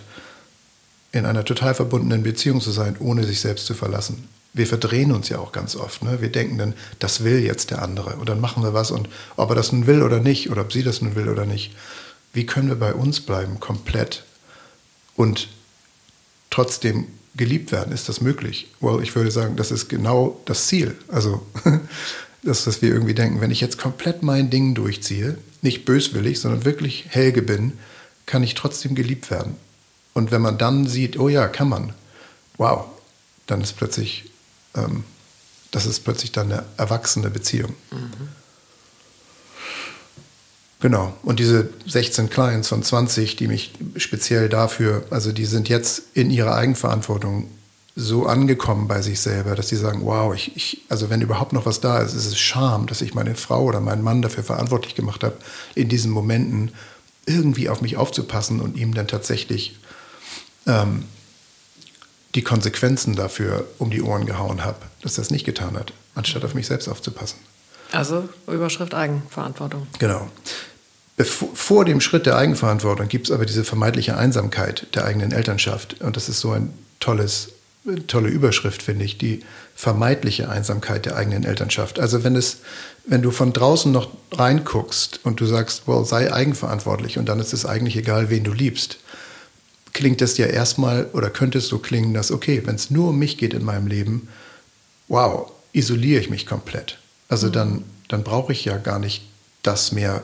in einer total verbundenen Beziehung zu sein, ohne sich selbst zu verlassen wir verdrehen uns ja auch ganz oft. Ne? Wir denken dann, das will jetzt der andere. Und dann machen wir was. Und ob er das nun will oder nicht, oder ob sie das nun will oder nicht, wie können wir bei uns bleiben, komplett und trotzdem geliebt werden? Ist das möglich? Well, ich würde sagen, das ist genau das Ziel. Also, [LAUGHS] das, was wir irgendwie denken, wenn ich jetzt komplett mein Ding durchziehe, nicht böswillig, sondern wirklich Helge bin, kann ich trotzdem geliebt werden. Und wenn man dann sieht, oh ja, kann man, wow, dann ist plötzlich ähm, das ist plötzlich dann eine erwachsene Beziehung. Mhm. Genau. Und diese 16 Clients von 20, die mich speziell dafür, also die sind jetzt in ihrer Eigenverantwortung so angekommen bei sich selber, dass sie sagen, wow, ich, ich, also wenn überhaupt noch was da ist, ist es Scham, dass ich meine Frau oder meinen Mann dafür verantwortlich gemacht habe, in diesen Momenten irgendwie auf mich aufzupassen und ihm dann tatsächlich ähm, die Konsequenzen dafür um die Ohren gehauen habe, dass er es nicht getan hat, anstatt auf mich selbst aufzupassen. Also Überschrift Eigenverantwortung. Genau. Vor dem Schritt der Eigenverantwortung gibt es aber diese vermeintliche Einsamkeit der eigenen Elternschaft. Und das ist so ein tolles, tolle Überschrift, finde ich, die vermeintliche Einsamkeit der eigenen Elternschaft. Also wenn es, wenn du von draußen noch reinguckst und du sagst, well, sei eigenverantwortlich und dann ist es eigentlich egal, wen du liebst, klingt das ja erstmal oder könnte es so klingen, dass, okay, wenn es nur um mich geht in meinem Leben, wow, isoliere ich mich komplett. Also mhm. dann, dann brauche ich ja gar nicht das mehr,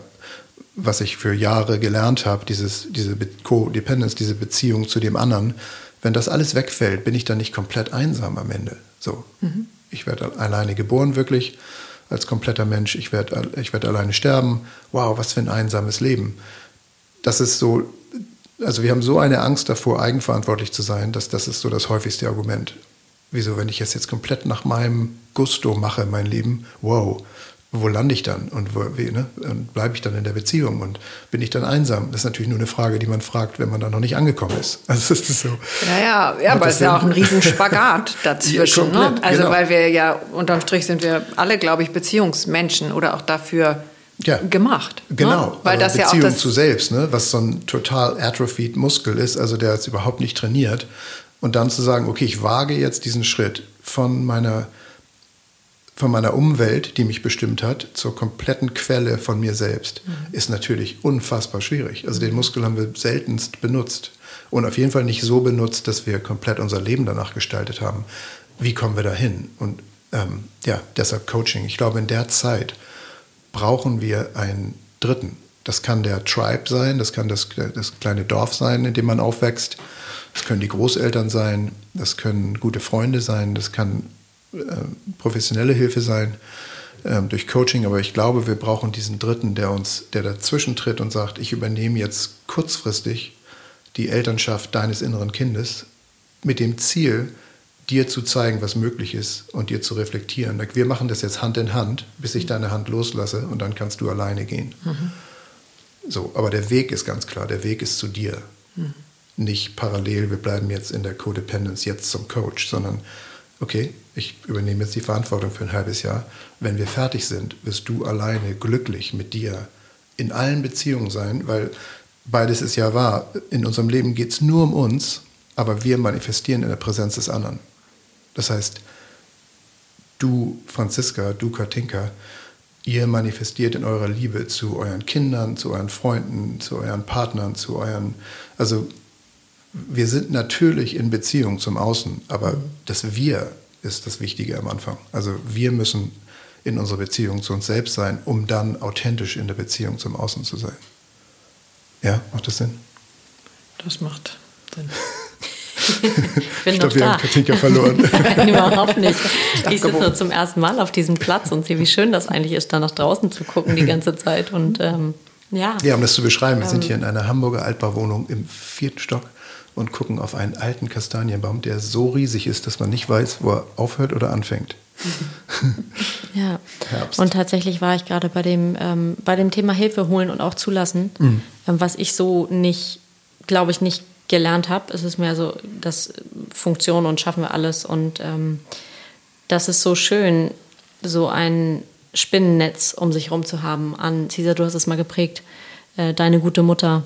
was ich für Jahre gelernt habe, dieses, diese Co-Dependence, diese Beziehung zu dem anderen. Wenn das alles wegfällt, bin ich dann nicht komplett einsam am Ende. So. Mhm. Ich werde alleine geboren, wirklich, als kompletter Mensch. Ich werde ich werd alleine sterben. Wow, was für ein einsames Leben. Das ist so, also wir haben so eine Angst davor, eigenverantwortlich zu sein, dass das ist so das häufigste Argument. Wieso, wenn ich es jetzt komplett nach meinem Gusto mache, mein Leben, wow, wo lande ich dann und, ne? und bleibe ich dann in der Beziehung und bin ich dann einsam? Das ist natürlich nur eine Frage, die man fragt, wenn man da noch nicht angekommen ist. [LAUGHS] Also das ist so. Ja, ja, ja aber es ist ja auch ein Riesenspagat [LAUGHS] dazwischen. ja, komplett, ne? Also genau. weil wir ja unterm Strich sind wir alle, glaube ich, Beziehungsmenschen oder auch dafür ja, gemacht. Ne? Genau, ne? weil das Beziehung ja auch das zu selbst, ne? was so ein total atrophied Muskel ist, also der jetzt überhaupt nicht trainiert. Und dann zu sagen, okay, ich wage jetzt diesen Schritt von meiner von meiner Umwelt, die mich bestimmt hat, zur kompletten Quelle von mir selbst, mhm. ist natürlich unfassbar schwierig. Also den Muskel haben wir seltenst benutzt und auf jeden Fall nicht so benutzt, dass wir komplett unser Leben danach gestaltet haben. Wie kommen wir dahin? Und ähm, ja, deshalb Coaching. Ich glaube, in der Zeit brauchen wir einen Dritten. Das kann der Tribe sein, das kann das, das kleine Dorf sein, in dem man aufwächst. Das können die Großeltern sein, das können gute Freunde sein, das kann professionelle Hilfe sein äh, durch Coaching, aber ich glaube, wir brauchen diesen Dritten, der uns, der dazwischen tritt und sagt, ich übernehme jetzt kurzfristig die Elternschaft deines inneren Kindes mit dem Ziel, dir zu zeigen, was möglich ist und dir zu reflektieren. Wir machen das jetzt Hand in Hand, bis ich deine Hand loslasse und dann kannst du alleine gehen. Mhm. So, aber der Weg ist ganz klar, der Weg ist zu dir. Mhm. Nicht parallel, wir bleiben jetzt in der Codependence jetzt zum Coach, sondern okay, ich übernehme jetzt die Verantwortung für ein halbes Jahr. Wenn wir fertig sind, wirst du alleine glücklich mit dir in allen Beziehungen sein, weil beides ist ja wahr. In unserem Leben geht es nur um uns, aber wir manifestieren in der Präsenz des anderen. Das heißt, du, Franziska, du, Katinka, ihr manifestiert in eurer Liebe zu euren Kindern, zu euren Freunden, zu euren Partnern, zu euren, also wir sind natürlich in Beziehung zum Außen, aber das Wir ist das Wichtige am Anfang. Also wir müssen in unserer Beziehung zu uns selbst sein, um dann authentisch in der Beziehung zum Außen zu sein. Ja, macht das Sinn? Das macht Sinn. ich [LAUGHS] bin ich glaube, wir haben Katinka verloren. [LAUGHS] Nein, überhaupt nicht. Ich sitze zum ersten Mal auf diesem Platz und sehe, wie schön das eigentlich ist, da nach draußen zu gucken die ganze Zeit. Und ähm, ja. Ja, um das zu beschreiben, wir sind ähm, hier in einer Hamburger Altbauwohnung im vierten Stock und gucken auf einen alten Kastanienbaum, der so riesig ist, dass man nicht weiß, wo er aufhört oder anfängt. [LAUGHS] ja. Herbst. Und tatsächlich war ich gerade bei dem, ähm, bei dem Thema Hilfe holen und auch zulassen, mhm. ähm, was ich so nicht, glaube ich, nicht gelernt habe. Es ist mehr so, das Funktion und schaffen wir alles. Und ähm, das ist so schön, so ein Spinnennetz um sich herum zu haben. An Cesar, du hast es mal geprägt, äh, deine gute Mutter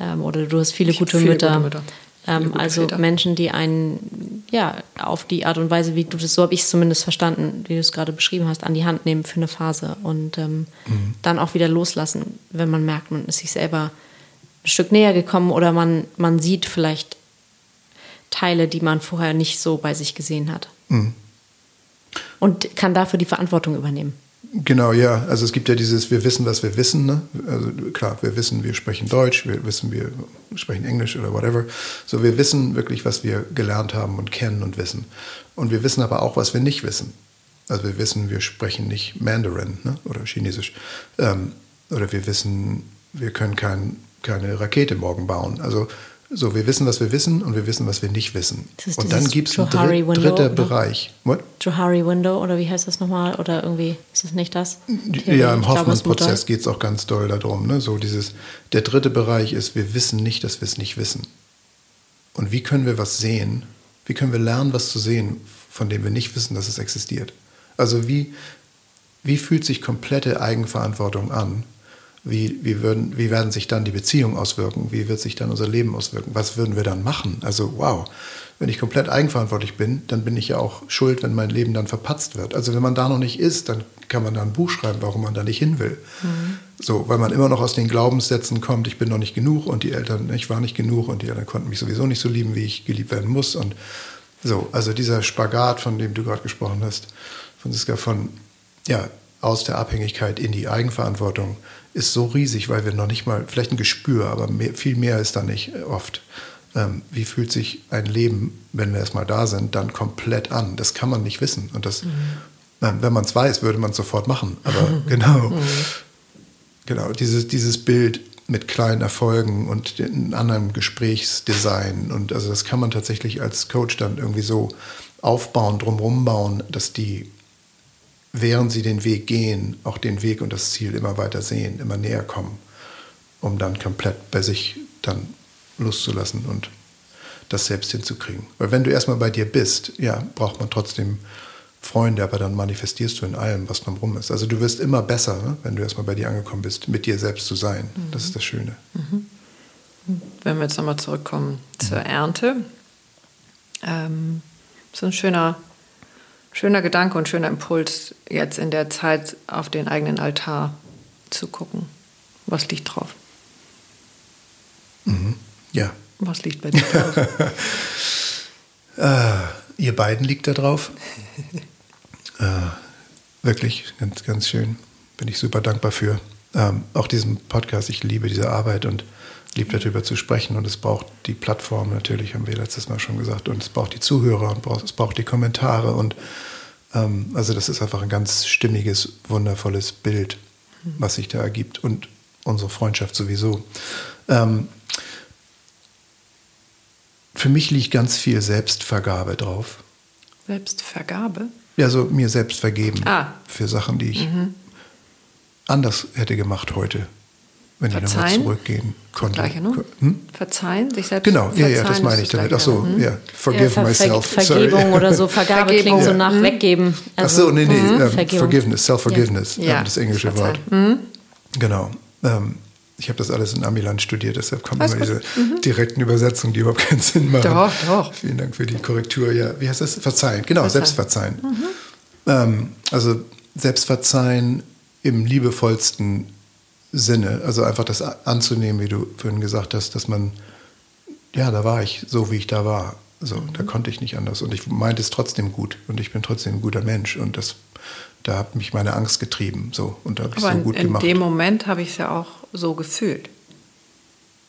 ähm, oder du hast viele gute viele Mütter. Gute Mütter. Ähm, gute also Väter. Menschen, die einen ja auf die Art und Weise, wie du das, so habe ich es zumindest verstanden, wie du es gerade beschrieben hast, an die Hand nehmen für eine Phase und ähm, mhm. dann auch wieder loslassen, wenn man merkt, man ist sich selber ein Stück näher gekommen oder man, man sieht vielleicht Teile, die man vorher nicht so bei sich gesehen hat. Mhm. Und kann dafür die Verantwortung übernehmen. Genau, ja. Also es gibt ja dieses, wir wissen, was wir wissen. Ne? Also klar, wir wissen, wir sprechen Deutsch, wir wissen, wir sprechen Englisch oder whatever. So, wir wissen wirklich, was wir gelernt haben und kennen und wissen. Und wir wissen aber auch, was wir nicht wissen. Also wir wissen, wir sprechen nicht Mandarin ne? oder Chinesisch. Ähm, oder wir wissen, wir können kein, keine Rakete morgen bauen. Also so, wir wissen, was wir wissen und wir wissen, was wir nicht wissen. Und dann gibt es einen dritt, dritter Bereich. What? Johari Window oder wie heißt das nochmal? Oder irgendwie ist das nicht das? Theorie? Ja, im Hoffmann-Prozess geht es auch ganz doll darum. Ne? So dieses, der dritte Bereich ist, wir wissen nicht, dass wir es nicht wissen. Und wie können wir was sehen? Wie können wir lernen, was zu sehen, von dem wir nicht wissen, dass es existiert? Also wie, wie fühlt sich komplette Eigenverantwortung an? Wie, wie, würden, wie werden sich dann die Beziehungen auswirken? Wie wird sich dann unser Leben auswirken? Was würden wir dann machen? Also wow, wenn ich komplett eigenverantwortlich bin, dann bin ich ja auch schuld, wenn mein Leben dann verpatzt wird. Also wenn man da noch nicht ist, dann kann man da ein Buch schreiben, warum man da nicht hin will. Mhm. So, weil man immer noch aus den Glaubenssätzen kommt, ich bin noch nicht genug und die Eltern, ich war nicht genug und die Eltern konnten mich sowieso nicht so lieben, wie ich geliebt werden muss. Und so, also dieser Spagat, von dem du gerade gesprochen hast, Franziska, von ja, aus der Abhängigkeit in die Eigenverantwortung ist so riesig, weil wir noch nicht mal, vielleicht ein Gespür, aber mehr, viel mehr ist da nicht äh, oft. Ähm, wie fühlt sich ein Leben, wenn wir erstmal da sind, dann komplett an? Das kann man nicht wissen. Und das, mhm. ähm, wenn man es weiß, würde man es sofort machen. Aber [LAUGHS] genau, mhm. genau, dieses, dieses Bild mit kleinen Erfolgen und einem anderen Gesprächsdesign. Und also das kann man tatsächlich als Coach dann irgendwie so aufbauen, drumherum bauen, dass die während sie den Weg gehen, auch den Weg und das Ziel immer weiter sehen, immer näher kommen, um dann komplett bei sich dann loszulassen und das selbst hinzukriegen. Weil wenn du erstmal bei dir bist, ja, braucht man trotzdem Freunde, aber dann manifestierst du in allem, was drumherum ist. Also du wirst immer besser, ne, wenn du erstmal bei dir angekommen bist, mit dir selbst zu sein. Mhm. Das ist das Schöne. Mhm. Wenn wir jetzt nochmal zurückkommen zur Ernte, ähm, so ein schöner schöner Gedanke und schöner Impuls, jetzt in der Zeit auf den eigenen Altar zu gucken. Was liegt drauf? Mhm. Ja. Was liegt bei dir drauf? [LAUGHS] äh, ihr beiden liegt da drauf. [LAUGHS] äh, wirklich, ganz, ganz schön. Bin ich super dankbar für. Ähm, auch diesen Podcast, ich liebe diese Arbeit und lieb darüber zu sprechen und es braucht die Plattform natürlich, haben wir letztes Mal schon gesagt, und es braucht die Zuhörer und es braucht die Kommentare und ähm, also das ist einfach ein ganz stimmiges, wundervolles Bild, was sich da ergibt und unsere Freundschaft sowieso. Ähm, für mich liegt ganz viel Selbstvergabe drauf. Selbstvergabe? Ja, so mir selbst vergeben ah. für Sachen, die ich mhm. anders hätte gemacht heute wenn verzeihen, ich nochmal zurückgehen konnte. Gleiche, ne? hm? Verzeihen, sich selbst Genau, ja, ja, das meine ich damit. Ach so, mhm. ja, forgive ja, ver myself. Ver Vergebung Sorry. oder so, Vergabe Vergebung. klingt so nach mhm. weggeben. Also, Ach so, nee, nee, mhm. ähm, Forgiveness, Self-Forgiveness, ja. ähm, das englische Verzeihen. Wort. Mhm. Genau. Ähm, ich habe das alles in Amiland studiert, deshalb kommen immer diese mhm. direkten Übersetzungen, die überhaupt keinen Sinn machen. Doch, doch. Vielen Dank für die Korrektur. Ja, wie heißt das? Verzeihen, genau, Verzeihen. Selbstverzeihen. Mhm. Ähm, also Selbstverzeihen im liebevollsten Sinne. Also einfach das anzunehmen, wie du vorhin gesagt hast, dass man, ja, da war ich so, wie ich da war. So, mhm. da konnte ich nicht anders. Und ich meinte es trotzdem gut. Und ich bin trotzdem ein guter Mensch. Und das, da hat mich meine Angst getrieben. So, und da habe ich so gut in gemacht. In dem Moment habe ich es ja auch so gefühlt.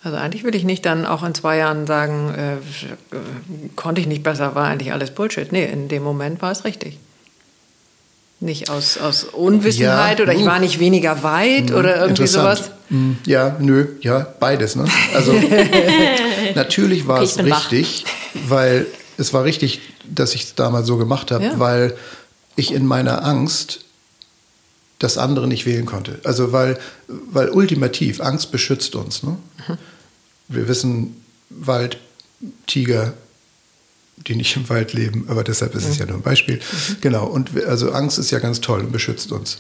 Also eigentlich will ich nicht dann auch in zwei Jahren sagen, äh, konnte ich nicht besser, war eigentlich alles Bullshit. Nee, in dem Moment war es richtig. Nicht aus, aus Unwissenheit ja, oder ich uh. war nicht weniger weit uh, oder irgendwie sowas? Mm, ja, nö, ja, beides. Ne? Also [LAUGHS] natürlich war okay, es richtig, wach. weil es war richtig, dass ich es damals so gemacht habe, ja. weil ich in meiner Angst das andere nicht wählen konnte. Also weil, weil ultimativ Angst beschützt uns. Ne? Mhm. Wir wissen, Wald, Tiger, die nicht im Wald leben, aber deshalb ist es ja nur ein Beispiel. Mhm. Genau, und also Angst ist ja ganz toll und beschützt uns.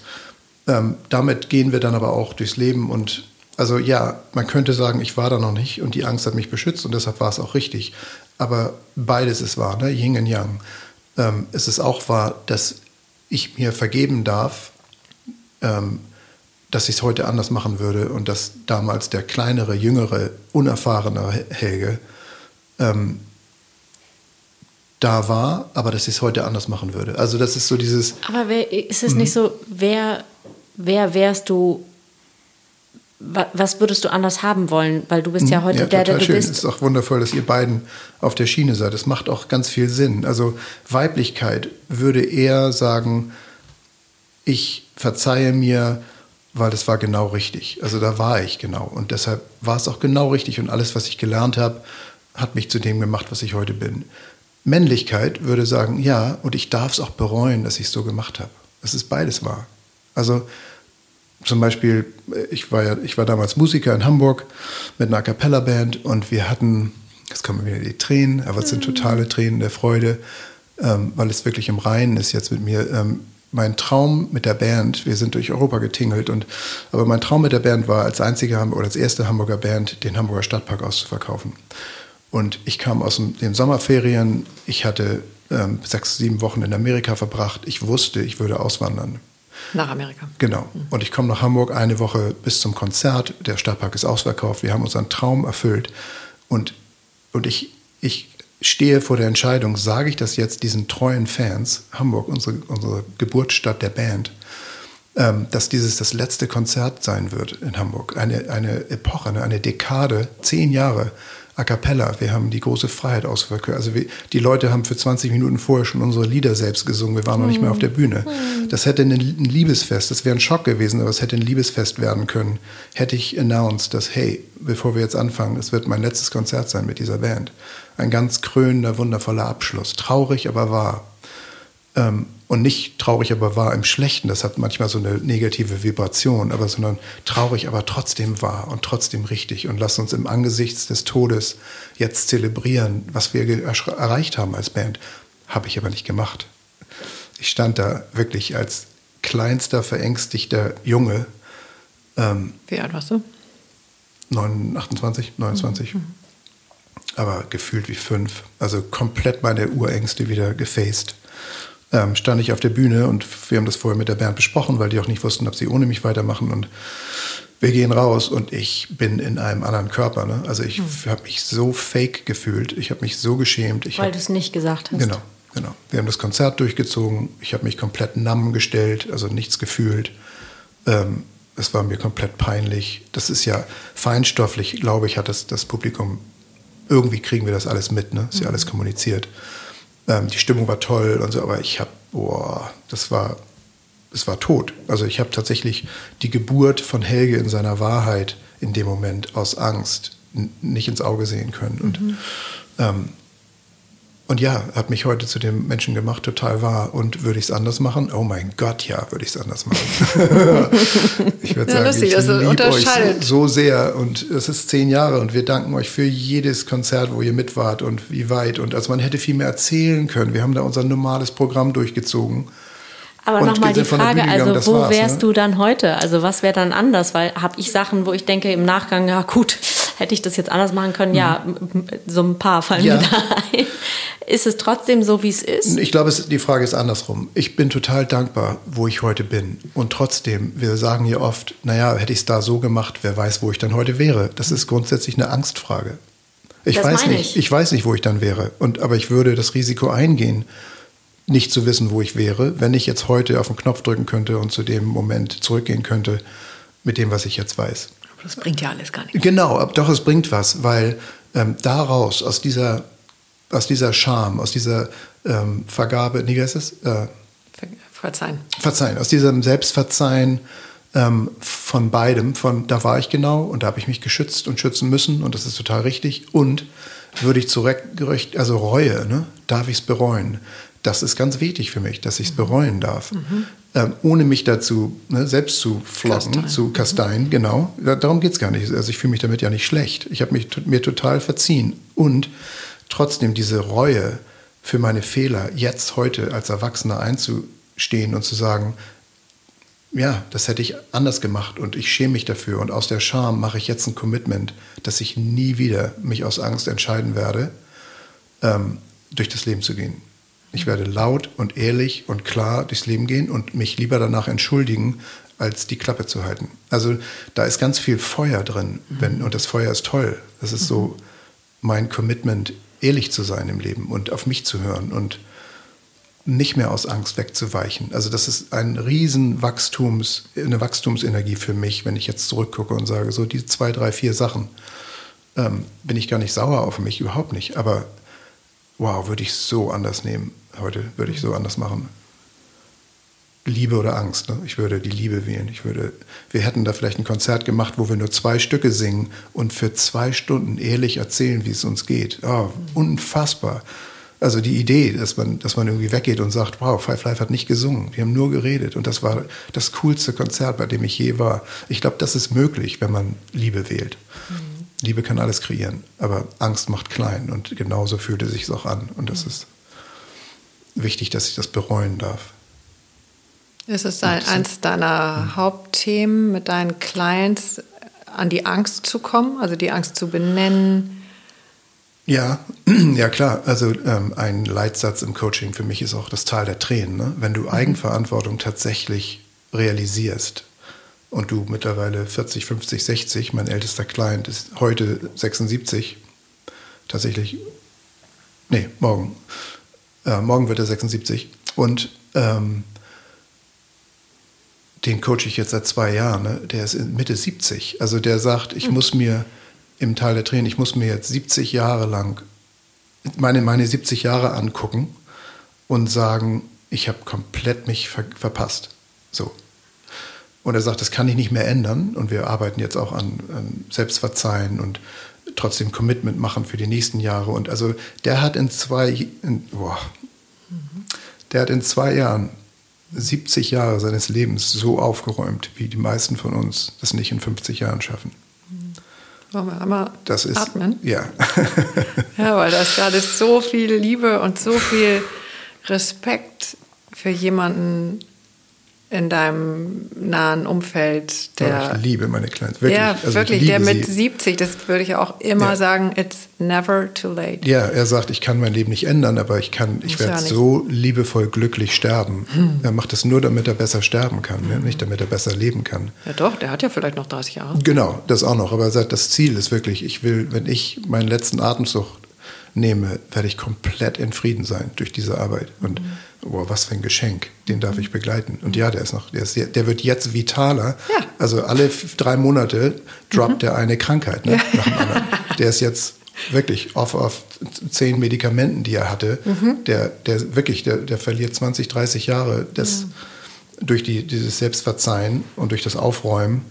Ähm, damit gehen wir dann aber auch durchs Leben und also ja, man könnte sagen, ich war da noch nicht und die Angst hat mich beschützt und deshalb war es auch richtig. Aber beides ist wahr, ne? Yin und Yang. Ähm, es ist auch wahr, dass ich mir vergeben darf, ähm, dass ich es heute anders machen würde und dass damals der kleinere, jüngere, unerfahrene Helge ähm, da war, aber dass ich es heute anders machen würde. Also das ist so dieses. Aber wer, ist es nicht so, wer, wer wärst du, was würdest du anders haben wollen? Weil du bist ja mhm. heute ja, der, der du schön. bist. Es ist auch wundervoll, dass ihr beiden auf der Schiene seid. Das macht auch ganz viel Sinn. Also Weiblichkeit würde eher sagen, ich verzeihe mir weil das war genau richtig. Also da war ich genau. Und deshalb war es auch genau richtig. Und alles, was ich gelernt habe, hat mich zu dem gemacht, was ich heute bin. Männlichkeit würde sagen, ja, und ich darf es auch bereuen, dass ich es so gemacht habe. Es ist beides wahr. Also zum Beispiel, ich war ja, ich war damals Musiker in Hamburg mit einer A cappella Band und wir hatten, jetzt kommen wieder die Tränen, aber es sind mhm. totale Tränen der Freude, ähm, weil es wirklich im Reinen ist jetzt mit mir. Ähm, mein Traum mit der Band, wir sind durch Europa getingelt und aber mein Traum mit der Band war als einzige oder als erste Hamburger Band den Hamburger Stadtpark auszuverkaufen. Und ich kam aus den Sommerferien, ich hatte ähm, sechs, sieben Wochen in Amerika verbracht. Ich wusste, ich würde auswandern. Nach Amerika. Genau. Und ich komme nach Hamburg eine Woche bis zum Konzert. Der Stadtpark ist ausverkauft. Wir haben unseren Traum erfüllt. Und, und ich, ich stehe vor der Entscheidung, sage ich das jetzt diesen treuen Fans, Hamburg, unsere, unsere Geburtsstadt der Band, ähm, dass dieses das letzte Konzert sein wird in Hamburg. Eine, eine Epoche, eine, eine Dekade, zehn Jahre a cappella. Wir haben die große Freiheit ausgewirkt. Also wir, die Leute haben für 20 Minuten vorher schon unsere Lieder selbst gesungen. Wir waren noch nicht mehr auf der Bühne. Hm. Das hätte ein Liebesfest, das wäre ein Schock gewesen, aber es hätte ein Liebesfest werden können. Hätte ich announced, dass, hey, bevor wir jetzt anfangen, es wird mein letztes Konzert sein mit dieser Band. Ein ganz krönender, wundervoller Abschluss. Traurig, aber wahr. Ähm, und nicht traurig, aber wahr im Schlechten. Das hat manchmal so eine negative Vibration, aber sondern traurig, aber trotzdem wahr und trotzdem richtig. Und lass uns im Angesicht des Todes jetzt zelebrieren, was wir erreicht haben als Band. Habe ich aber nicht gemacht. Ich stand da wirklich als kleinster, verängstigter Junge. Ähm, Wie alt warst du? 29, 28, 29. Mhm. Aber gefühlt wie fünf. Also komplett meine Urängste wieder gefaced ähm, stand ich auf der Bühne und wir haben das vorher mit der Band besprochen, weil die auch nicht wussten, ob sie ohne mich weitermachen und wir gehen raus und ich bin in einem anderen Körper. Ne? Also ich hm. habe mich so fake gefühlt, ich habe mich so geschämt. weil du es nicht gesagt hast. Genau, genau. Wir haben das Konzert durchgezogen, ich habe mich komplett namm gestellt, also nichts gefühlt. Ähm, es war mir komplett peinlich. Das ist ja feinstofflich, glaube ich, hat das, das Publikum, irgendwie kriegen wir das alles mit, ne? ist ja mhm. alles kommuniziert. Ähm, die Stimmung war toll und so, aber ich habe, boah, das war, es war tot. Also ich habe tatsächlich die Geburt von Helge in seiner Wahrheit in dem Moment aus Angst nicht ins Auge sehen können. Und mhm. ähm, und ja, hat mich heute zu dem Menschen gemacht, total wahr. Und würde ich es anders machen? Oh mein Gott, ja, würde ich es anders machen. [LAUGHS] ich würde ja, sagen, lustig, ich also liebe euch so, so, sehr. Und es ist zehn Jahre und wir danken euch für jedes Konzert, wo ihr mit wart und wie weit. Und also man hätte viel mehr erzählen können. Wir haben da unser normales Programm durchgezogen. Aber nochmal die Frage, also wo wärst ne? du dann heute? Also was wäre dann anders? Weil habe ich Sachen, wo ich denke im Nachgang, ja gut, hätte ich das jetzt anders machen können? Mhm. Ja, so ein paar fallen ja. mir da ein. Ist es trotzdem so, wie es ist? Ich glaube, die Frage ist andersrum. Ich bin total dankbar, wo ich heute bin. Und trotzdem, wir sagen hier oft, naja, hätte ich es da so gemacht, wer weiß, wo ich dann heute wäre. Das ist grundsätzlich eine Angstfrage. Ich das weiß nicht, ich. ich weiß nicht, wo ich dann wäre. Und, aber ich würde das Risiko eingehen, nicht zu wissen, wo ich wäre, wenn ich jetzt heute auf den Knopf drücken könnte und zu dem Moment zurückgehen könnte mit dem, was ich jetzt weiß. Das bringt ja alles gar nichts. Genau, doch, es bringt was, weil ähm, daraus, aus dieser aus dieser Scham, aus dieser ähm, Vergabe, wie heißt es? Äh, Verzeihen. Verzeihen, aus diesem Selbstverzeihen ähm, von beidem, von da war ich genau und da habe ich mich geschützt und schützen müssen und das ist total richtig und würde ich zurück, also Reue, ne? darf ich es bereuen? Das ist ganz wichtig für mich, dass ich es bereuen darf. Mhm. Ähm, ohne mich dazu ne, selbst zu flocken, Kastein. zu kasteien, mhm. genau. darum geht es gar nicht. Also ich fühle mich damit ja nicht schlecht. Ich habe mich mir total verziehen. Und trotzdem diese Reue für meine Fehler jetzt heute als Erwachsener einzustehen und zu sagen, ja, das hätte ich anders gemacht und ich schäme mich dafür und aus der Scham mache ich jetzt ein Commitment, dass ich nie wieder mich aus Angst entscheiden werde, ähm, durch das Leben zu gehen. Ich werde laut und ehrlich und klar durchs Leben gehen und mich lieber danach entschuldigen, als die Klappe zu halten. Also da ist ganz viel Feuer drin, wenn, und das Feuer ist toll. Das ist so mein Commitment ehrlich zu sein im Leben und auf mich zu hören und nicht mehr aus Angst wegzuweichen. Also das ist ein riesen Wachstums, eine Wachstumsenergie für mich, wenn ich jetzt zurückgucke und sage, so die zwei, drei, vier Sachen, ähm, bin ich gar nicht sauer auf mich, überhaupt nicht. Aber wow, würde ich so anders nehmen heute, würde ich so anders machen. Liebe oder Angst. Ne? Ich würde die Liebe wählen. Ich würde, wir hätten da vielleicht ein Konzert gemacht, wo wir nur zwei Stücke singen und für zwei Stunden ehrlich erzählen, wie es uns geht. Oh, unfassbar. Also die Idee, dass man, dass man irgendwie weggeht und sagt, wow, Five Life hat nicht gesungen, wir haben nur geredet und das war das coolste Konzert, bei dem ich je war. Ich glaube, das ist möglich, wenn man Liebe wählt. Mhm. Liebe kann alles kreieren, aber Angst macht klein und genauso fühlt es sich auch an und das mhm. ist wichtig, dass ich das bereuen darf. Ist es ein, eins deiner hm. Hauptthemen mit deinen Clients, an die Angst zu kommen, also die Angst zu benennen? Ja, [CLEARS THROAT] ja klar. Also ähm, ein Leitsatz im Coaching für mich ist auch das Tal der Tränen. Ne? Wenn du mhm. Eigenverantwortung tatsächlich realisierst und du mittlerweile 40, 50, 60, mein ältester Client ist heute 76, tatsächlich, nee, morgen, äh, morgen wird er 76 und ähm, den coache ich jetzt seit zwei Jahren, ne? der ist Mitte 70. Also der sagt, ich mhm. muss mir im Teil der Tränen, ich muss mir jetzt 70 Jahre lang meine, meine 70 Jahre angucken und sagen, ich habe komplett mich ver verpasst. So. Und er sagt, das kann ich nicht mehr ändern. Und wir arbeiten jetzt auch an, an Selbstverzeihen und trotzdem Commitment machen für die nächsten Jahre. Und also der hat in zwei, in, boah, der hat in zwei Jahren 70 Jahre seines Lebens so aufgeräumt, wie die meisten von uns das nicht in 50 Jahren schaffen. Wollen wir einmal das ist, atmen? Ja. [LAUGHS] ja, weil das gerade so viel Liebe und so viel Respekt für jemanden in deinem nahen Umfeld, der. Oh, ich liebe meine Clients, wirklich. Ja, also wirklich, der mit sie. 70, das würde ich auch immer ja. sagen, it's never too late. Ja, er sagt, ich kann mein Leben nicht ändern, aber ich kann, ich werde so liebevoll glücklich sterben. Hm. Er macht es nur, damit er besser sterben kann, hm. nicht damit er besser leben kann. Ja doch, der hat ja vielleicht noch 30 Jahre. Genau, das auch noch. Aber er sagt, das Ziel ist wirklich, ich will, wenn ich meinen letzten Atemzug nehme, werde ich komplett in Frieden sein durch diese Arbeit. Und mhm boah, was für ein Geschenk, den darf ich begleiten. Und ja, der ist noch, der, ist, der wird jetzt vitaler. Ja. Also alle drei Monate droppt mhm. er eine Krankheit ne, nach dem anderen. Der ist jetzt wirklich off auf zehn Medikamenten, die er hatte. Mhm. Der, der wirklich, der, der verliert 20, 30 Jahre das, ja. durch die, dieses Selbstverzeihen und durch das Aufräumen.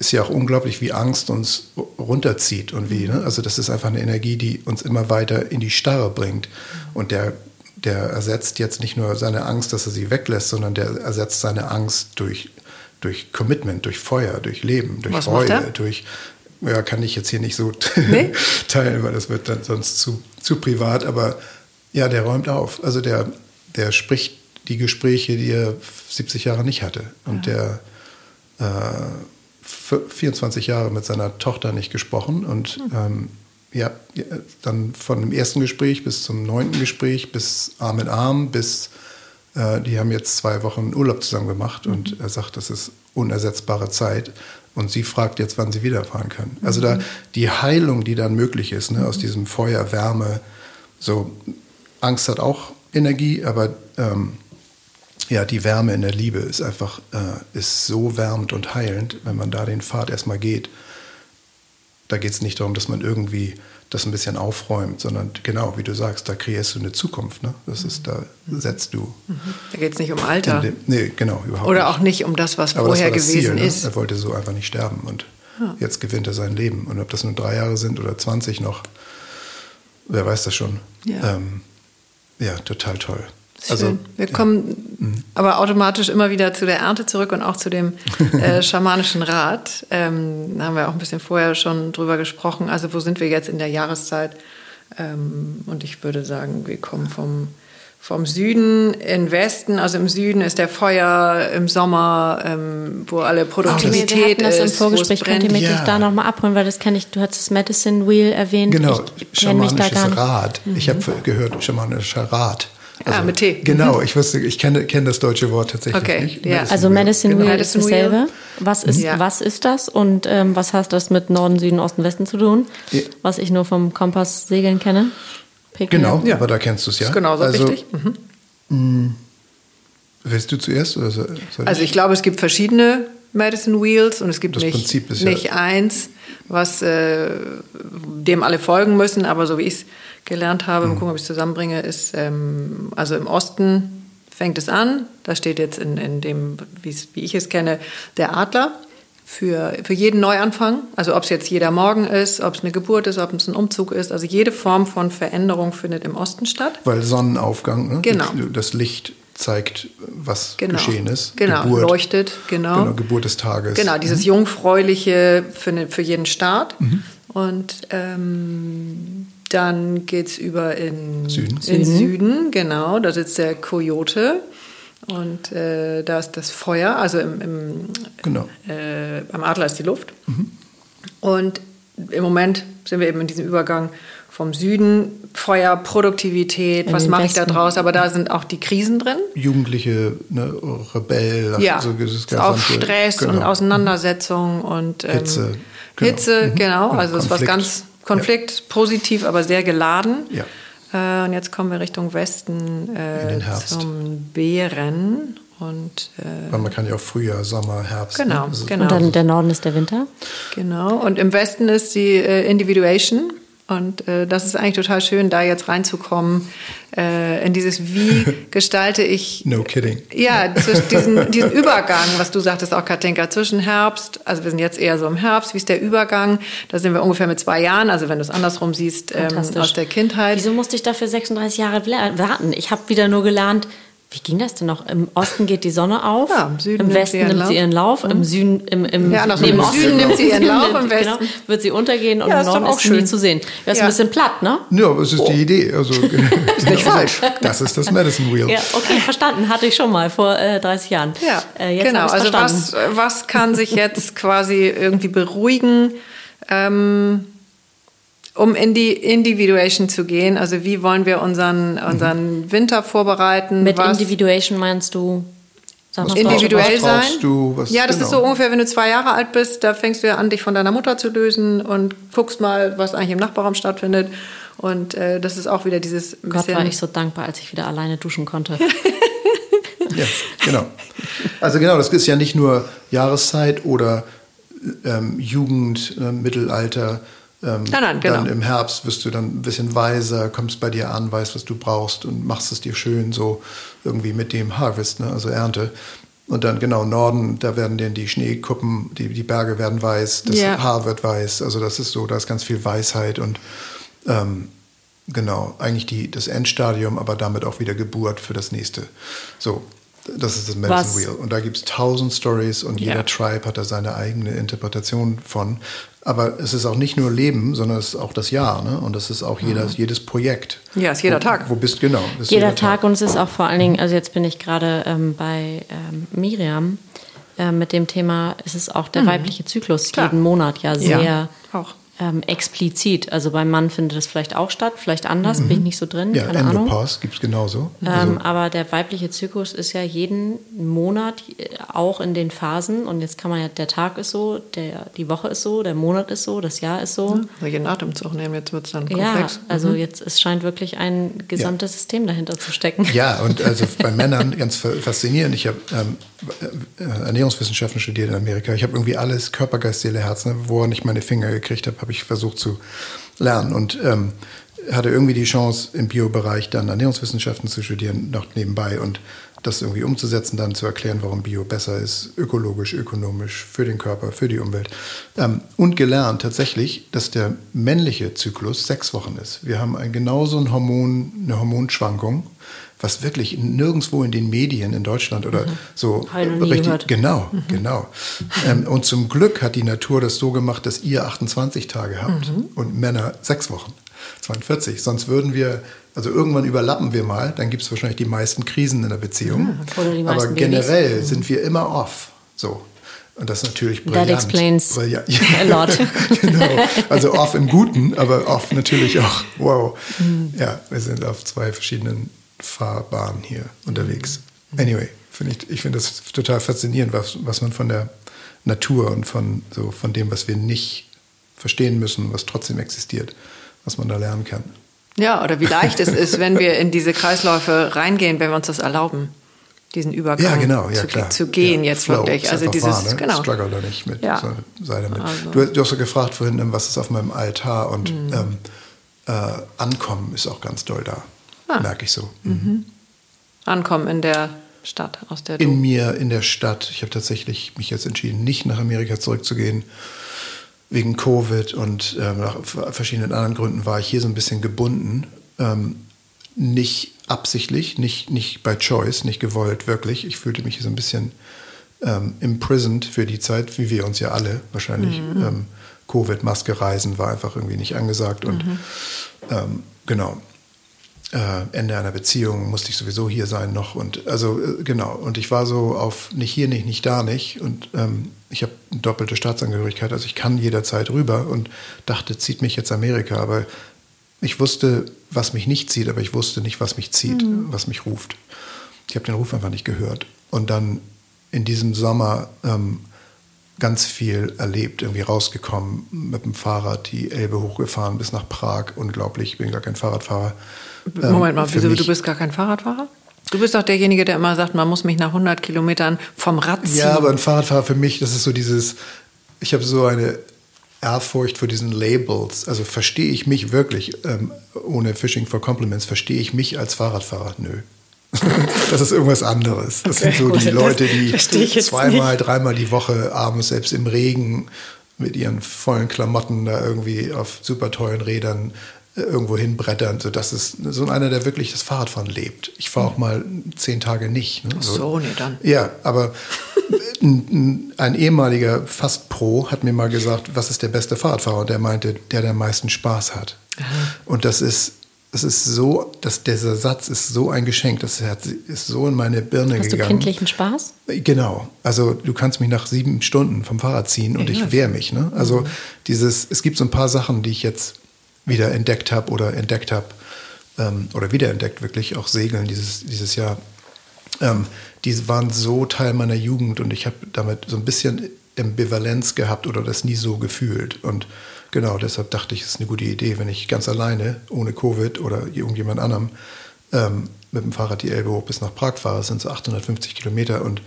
Ist ja auch unglaublich, wie Angst uns runterzieht und wie, ne? Also das ist einfach eine Energie, die uns immer weiter in die Starre bringt. Und der der ersetzt jetzt nicht nur seine Angst, dass er sie weglässt, sondern der ersetzt seine Angst durch, durch Commitment, durch Feuer, durch Leben, durch Was Reue, durch ja, kann ich jetzt hier nicht so nee? [LAUGHS] teilen, weil das wird dann sonst zu, zu privat. Aber ja, der räumt auf. Also der, der spricht die Gespräche, die er 70 Jahre nicht hatte. Und ja. der äh, 24 Jahre mit seiner Tochter nicht gesprochen und mhm. ähm, ja, dann von dem ersten Gespräch bis zum neunten Gespräch, bis Arm in Arm, bis äh, die haben jetzt zwei Wochen Urlaub zusammen gemacht mhm. und er sagt, das ist unersetzbare Zeit. Und sie fragt jetzt, wann sie wiederfahren kann. Also da mhm. die Heilung, die dann möglich ist, ne, aus mhm. diesem Feuer, Wärme, so Angst hat auch Energie, aber ähm, ja, die Wärme in der Liebe ist einfach äh, ist so wärmend und heilend, wenn man da den Pfad erstmal geht da geht es nicht darum, dass man irgendwie das ein bisschen aufräumt, sondern genau, wie du sagst, da kreierst du eine Zukunft. Ne? Das ist, da setzt du. Mhm. Da geht es nicht um Alter. Dem, nee, genau, überhaupt Oder nicht. auch nicht um das, was Aber vorher das das gewesen Ziel, ist. Ne? Er wollte so einfach nicht sterben und ja. jetzt gewinnt er sein Leben. Und ob das nun drei Jahre sind oder 20 noch, wer weiß das schon. Ja, ähm, ja total toll. Also, Wir kommen mhm. aber automatisch immer wieder zu der Ernte zurück und auch zu dem äh, [LAUGHS] schamanischen Rat. Ähm, da haben wir auch ein bisschen vorher schon drüber gesprochen. Also wo sind wir jetzt in der Jahreszeit? Ähm, und ich würde sagen, wir kommen vom, vom Süden in Westen. Also im Süden ist der Feuer im Sommer, ähm, wo alle Produktivität oh, das, wir ist. Das im Vorgespräch könnt ihr mich ja. da nochmal abholen, weil das kenne ich. Du hast das Medicine Wheel erwähnt. Genau, ich schamanisches Rad. Mhm. Ich habe gehört, schamanischer Rat. Ah, also, ah, mit T. Genau, ich wusste, ich kenne, kenne das deutsche Wort tatsächlich okay, nicht. Ja. also Medicine genau. Wheel ist dasselbe. Was ist, ja. was ist das und ähm, was hat das mit Norden, Süden, Osten, Westen zu tun? Ja. Was ich nur vom Kompass segeln kenne. Picken genau, ja. aber da kennst du es ja. Ist genauso also, richtig. Mhm. Mh, mm, willst du zuerst? Oder soll also ich glaube, es gibt verschiedene Medicine Wheels und es gibt das nicht, nicht eins, was äh, dem alle folgen müssen, aber so wie ich es gelernt habe, mhm. mal gucken, ob ich es zusammenbringe, ist ähm, also im Osten fängt es an. Da steht jetzt in, in dem, wie ich es kenne, der Adler für, für jeden Neuanfang. Also ob es jetzt jeder Morgen ist, ob es eine Geburt ist, ob es ein Umzug ist. Also jede Form von Veränderung findet im Osten statt. Weil Sonnenaufgang, ne? Genau. das Licht zeigt, was genau. geschehen ist. Genau, Geburt, leuchtet, genau. genau. Geburt des Tages. Genau, dieses mhm. Jungfräuliche für, für jeden Start. Mhm. Und ähm, dann geht es über in Süden. in Süden, genau. Da sitzt der Kojote. Und äh, da ist das Feuer, also im, im genau. äh, beim Adler ist die Luft. Mhm. Und im Moment sind wir eben in diesem Übergang vom Süden, Feuer, Produktivität, was mache ich da draus? Aber da sind auch die Krisen drin. Jugendliche ne, Rebell, ja, also auch Stress genau. und Auseinandersetzung und ähm, Hitze. Genau. Hitze, mhm. genau. Also es ist was ganz Konflikt, ja. positiv, aber sehr geladen. Ja. Äh, und jetzt kommen wir Richtung Westen äh, zum Bären. Und, äh, Weil man kann ja auch Frühjahr, Sommer, Herbst. Genau, ne? also genau. Und dann der Norden ist der Winter. Genau. Und im Westen ist die äh, Individuation. Und äh, das ist eigentlich total schön, da jetzt reinzukommen äh, in dieses, wie [LAUGHS] gestalte ich. No kidding. Ja, diesen, diesen Übergang, was du sagtest auch, Katinka, zwischen Herbst, also wir sind jetzt eher so im Herbst, wie ist der Übergang? Da sind wir ungefähr mit zwei Jahren, also wenn du es andersrum siehst, ähm, aus der Kindheit. Wieso musste ich dafür 36 Jahre warten? Ich habe wieder nur gelernt, wie ging das denn noch? Im Osten geht die Sonne auf, ja, im, Süden im Westen nimmt sie ihren Lauf, im Süden, im, im, ja, nee, im Süden nimmt sie ihren Lauf, im Westen genau, wird sie untergehen und ja, im Norden ist sie nie zu sehen. Das ist ja. ein bisschen platt, ne? Ja, aber es ist oh. die Idee. Also, [LAUGHS] [LAUGHS] ist nicht falsch. Das ist das Medicine Wheel. Ja, okay, verstanden. Hatte ich schon mal vor äh, 30 Jahren. Ja, äh, genau. Also was, was kann sich jetzt quasi irgendwie beruhigen? Ähm, um in die Individuation zu gehen, also wie wollen wir unseren, unseren Winter vorbereiten? Mit was, Individuation meinst du? Was individuell was sein. Du, was, ja, das genau. ist so ungefähr, wenn du zwei Jahre alt bist, da fängst du ja an, dich von deiner Mutter zu lösen und guckst mal, was eigentlich im Nachbarraum stattfindet. Und äh, das ist auch wieder dieses. Gott war ich so dankbar, als ich wieder alleine duschen konnte. [LAUGHS] ja, genau. Also genau, das ist ja nicht nur Jahreszeit oder ähm, Jugend, äh, Mittelalter, ähm, nein, nein, genau. Dann im Herbst wirst du dann ein bisschen weiser, kommst bei dir an, weißt, was du brauchst und machst es dir schön so irgendwie mit dem Harvest, ne? also Ernte. Und dann genau Norden, da werden dann die Schneekuppen, die, die Berge werden weiß, das yeah. Haar wird weiß. Also das ist so, da ist ganz viel Weisheit und ähm, genau, eigentlich die, das Endstadium, aber damit auch wieder Geburt für das nächste. So, das ist das Medicine Was? Wheel. Und da gibt es tausend Stories und jeder ja. Tribe hat da seine eigene Interpretation von. Aber es ist auch nicht nur Leben, sondern es ist auch das Jahr. Ne? Und das ist auch jeder, mhm. jedes Projekt. Ja, es ist jeder wo, Tag. Wo bist genau? Jeder, jeder Tag. Tag. und es ist auch vor allen Dingen, also jetzt bin ich gerade ähm, bei ähm, Miriam äh, mit dem Thema, es ist auch der mhm. weibliche Zyklus Klar. jeden Monat ja sehr ja, auch ähm, explizit. Also beim Mann findet es vielleicht auch statt, vielleicht anders, mhm. bin ich nicht so drin. Ja, keine Endopause gibt es genauso. Ähm, also. Aber der weibliche Zyklus ist ja jeden Monat äh, auch in den Phasen. Und jetzt kann man ja, der Tag ist so, der, die Woche ist so, der Monat ist so, das Jahr ist so. Ja, jeden Atemzug nehmen, jetzt wird es dann komplex. Ja, also mhm. jetzt, es scheint wirklich ein gesamtes ja. System dahinter zu stecken. Ja, und [LAUGHS] also bei Männern ganz faszinierend. Ich habe ähm, äh, Ernährungswissenschaften studiert in Amerika. Ich habe irgendwie alles, Körper, Geist, Seele, Herz, ne, woran ich meine Finger gekriegt habe, habe ich versucht zu lernen. Und ähm, hatte irgendwie die Chance, im Biobereich dann Ernährungswissenschaften zu studieren, noch nebenbei und das irgendwie umzusetzen, dann zu erklären, warum Bio besser ist, ökologisch, ökonomisch, für den Körper, für die Umwelt. Ähm, und gelernt tatsächlich, dass der männliche Zyklus sechs Wochen ist. Wir haben ein, genauso ein Hormon, eine Hormonschwankung was wirklich nirgendwo in den Medien in Deutschland oder mhm. so richtig, gehört. genau, mhm. genau. Ähm, und zum Glück hat die Natur das so gemacht, dass ihr 28 Tage habt mhm. und Männer sechs Wochen, 42. Sonst würden wir also irgendwann überlappen wir mal, dann gibt es wahrscheinlich die meisten Krisen in der Beziehung. Ja, Aber generell Babys. sind wir immer off. So. Und das ist natürlich brillant. That explains brillant. [LAUGHS] a lot. [LAUGHS] genau. Also off im Guten, aber off natürlich auch, wow. Mhm. Ja, wir sind auf zwei verschiedenen Fahrbahn hier unterwegs. Anyway, find ich, ich finde das total faszinierend, was, was man von der Natur und von, so, von dem, was wir nicht verstehen müssen, was trotzdem existiert, was man da lernen kann. Ja, oder wie leicht es ist, wenn wir in diese Kreisläufe reingehen, wenn wir uns das erlauben, diesen Übergang ja, genau, ja, zu, zu gehen ja, jetzt Flow wirklich. Also dieses, wahr, ne? genau. Struggle da nicht mit, ja. sei damit. Also. Du, du, hast ja gefragt vorhin, was ist auf meinem Altar und mhm. ähm, äh, Ankommen ist auch ganz doll da. Ah. Merke ich so. Mhm. Ankommen in der Stadt, aus der du In mir, in der Stadt. Ich habe tatsächlich mich jetzt entschieden, nicht nach Amerika zurückzugehen. Wegen Covid und ähm, nach verschiedenen anderen Gründen war ich hier so ein bisschen gebunden. Ähm, nicht absichtlich, nicht, nicht by choice, nicht gewollt, wirklich. Ich fühlte mich so ein bisschen ähm, imprisoned für die Zeit, wie wir uns ja alle wahrscheinlich. Mhm. Ähm, Covid, Maske, Reisen war einfach irgendwie nicht angesagt und mhm. ähm, genau. Äh, Ende einer Beziehung musste ich sowieso hier sein noch und also äh, genau und ich war so auf nicht hier nicht nicht da nicht und ähm, ich habe eine doppelte Staatsangehörigkeit also ich kann jederzeit rüber und dachte zieht mich jetzt Amerika aber ich wusste was mich nicht zieht aber ich wusste nicht was mich zieht mhm. was mich ruft ich habe den Ruf einfach nicht gehört und dann in diesem Sommer ähm, ganz viel erlebt, irgendwie rausgekommen, mit dem Fahrrad die Elbe hochgefahren bis nach Prag. Unglaublich, ich bin gar kein Fahrradfahrer. Ähm, Moment mal, wieso, du bist gar kein Fahrradfahrer? Du bist doch derjenige, der immer sagt, man muss mich nach 100 Kilometern vom Rad ziehen. Ja, aber ein Fahrradfahrer für mich, das ist so dieses, ich habe so eine Ehrfurcht vor diesen Labels. Also verstehe ich mich wirklich, ähm, ohne Fishing for Compliments, verstehe ich mich als Fahrradfahrer? Nö. [LAUGHS] das ist irgendwas anderes. Das okay, sind so die Leute, die zweimal, nicht. dreimal die Woche abends selbst im Regen mit ihren vollen Klamotten da irgendwie auf super tollen Rädern irgendwo hinbrettern. So, das ist so einer, der wirklich das Fahrradfahren lebt. Ich fahre auch mal zehn Tage nicht. Ne? So, so, nee, dann. Ja, aber [LAUGHS] ein, ein, ehemaliger Fast-Pro hat mir mal gesagt, was ist der beste Fahrradfahrer? Und der meinte, der, der am meisten Spaß hat. Aha. Und das ist das ist so, dass dieser Satz ist so ein Geschenk, das ist so in meine Birne Hast gegangen. Hast du kindlichen Spaß? Genau. Also du kannst mich nach sieben Stunden vom Fahrrad ziehen und ja, ich wehre mich. Ne? Also mhm. dieses, es gibt so ein paar Sachen, die ich jetzt wieder entdeckt habe oder entdeckt habe ähm, oder wiederentdeckt wirklich, auch Segeln dieses, dieses Jahr. Ähm, die waren so Teil meiner Jugend und ich habe damit so ein bisschen Ambivalenz gehabt oder das nie so gefühlt. Und Genau, deshalb dachte ich, es ist eine gute Idee, wenn ich ganz alleine, ohne Covid oder irgendjemand anderem, ähm, mit dem Fahrrad die Elbe hoch bis nach Prag fahre. Das sind so 850 Kilometer und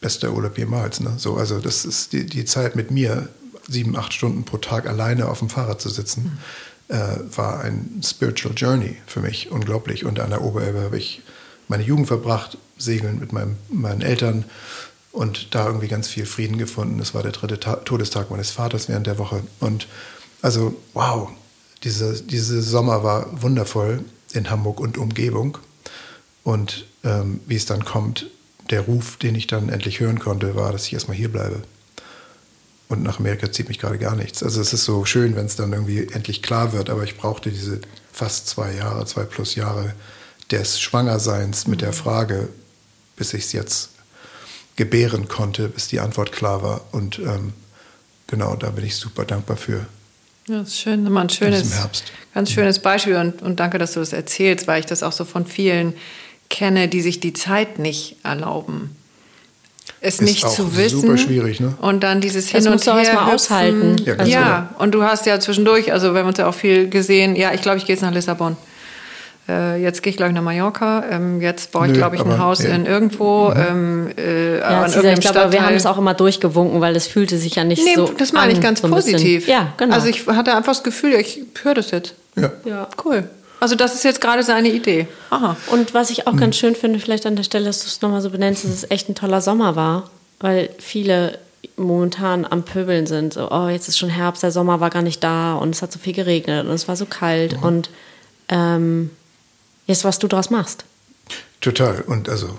bester Urlaub jemals. Ne? So, also das ist die, die Zeit mit mir, sieben, acht Stunden pro Tag alleine auf dem Fahrrad zu sitzen, mhm. äh, war ein Spiritual Journey für mich, unglaublich. Und an der Oberelbe habe ich meine Jugend verbracht, segeln mit meinem, meinen Eltern und da irgendwie ganz viel Frieden gefunden. Das war der dritte Ta Todestag meines Vaters während der Woche. Und also, wow, diese, diese Sommer war wundervoll in Hamburg und Umgebung. Und ähm, wie es dann kommt, der Ruf, den ich dann endlich hören konnte, war, dass ich erstmal hier bleibe. Und nach Amerika zieht mich gerade gar nichts. Also es ist so schön, wenn es dann irgendwie endlich klar wird, aber ich brauchte diese fast zwei Jahre, zwei plus Jahre des Schwangerseins mit der mhm. Frage, bis ich es jetzt gebären konnte, bis die Antwort klar war. Und ähm, genau, da bin ich super dankbar für. Ja, das ist schön, mal ein schönes, ganz schönes Beispiel und, und danke, dass du das erzählst, weil ich das auch so von vielen kenne, die sich die Zeit nicht erlauben es ist nicht zu wissen. Super schwierig, ne? Und dann dieses Hin das und her. Das musst du mal aushalten. Ja, ja genau. und du hast ja zwischendurch, also wir haben uns ja auch viel gesehen. Ja, ich glaube, ich gehe jetzt nach Lissabon. Äh, jetzt gehe ich, glaube ich, nach Mallorca. Ähm, jetzt baue ich, glaube ich, ein Haus ja. in irgendwo. Mhm. Ähm, äh, ja, Cesar, ich glaube, wir haben es auch immer durchgewunken, weil es fühlte sich ja nicht nee, so das meine ich ganz so positiv. Ja, genau. Also ich hatte einfach das Gefühl, ich höre das jetzt. Ja. ja. Cool. Also das ist jetzt gerade seine Idee. Aha. Und was ich auch mhm. ganz schön finde, vielleicht an der Stelle, dass du es nochmal so benennst, dass es echt ein toller Sommer war, weil viele momentan am Pöbeln sind. So, oh, jetzt ist schon Herbst, der Sommer war gar nicht da und es hat so viel geregnet und es war so kalt mhm. und ähm, ist, was du daraus machst. Total. Und also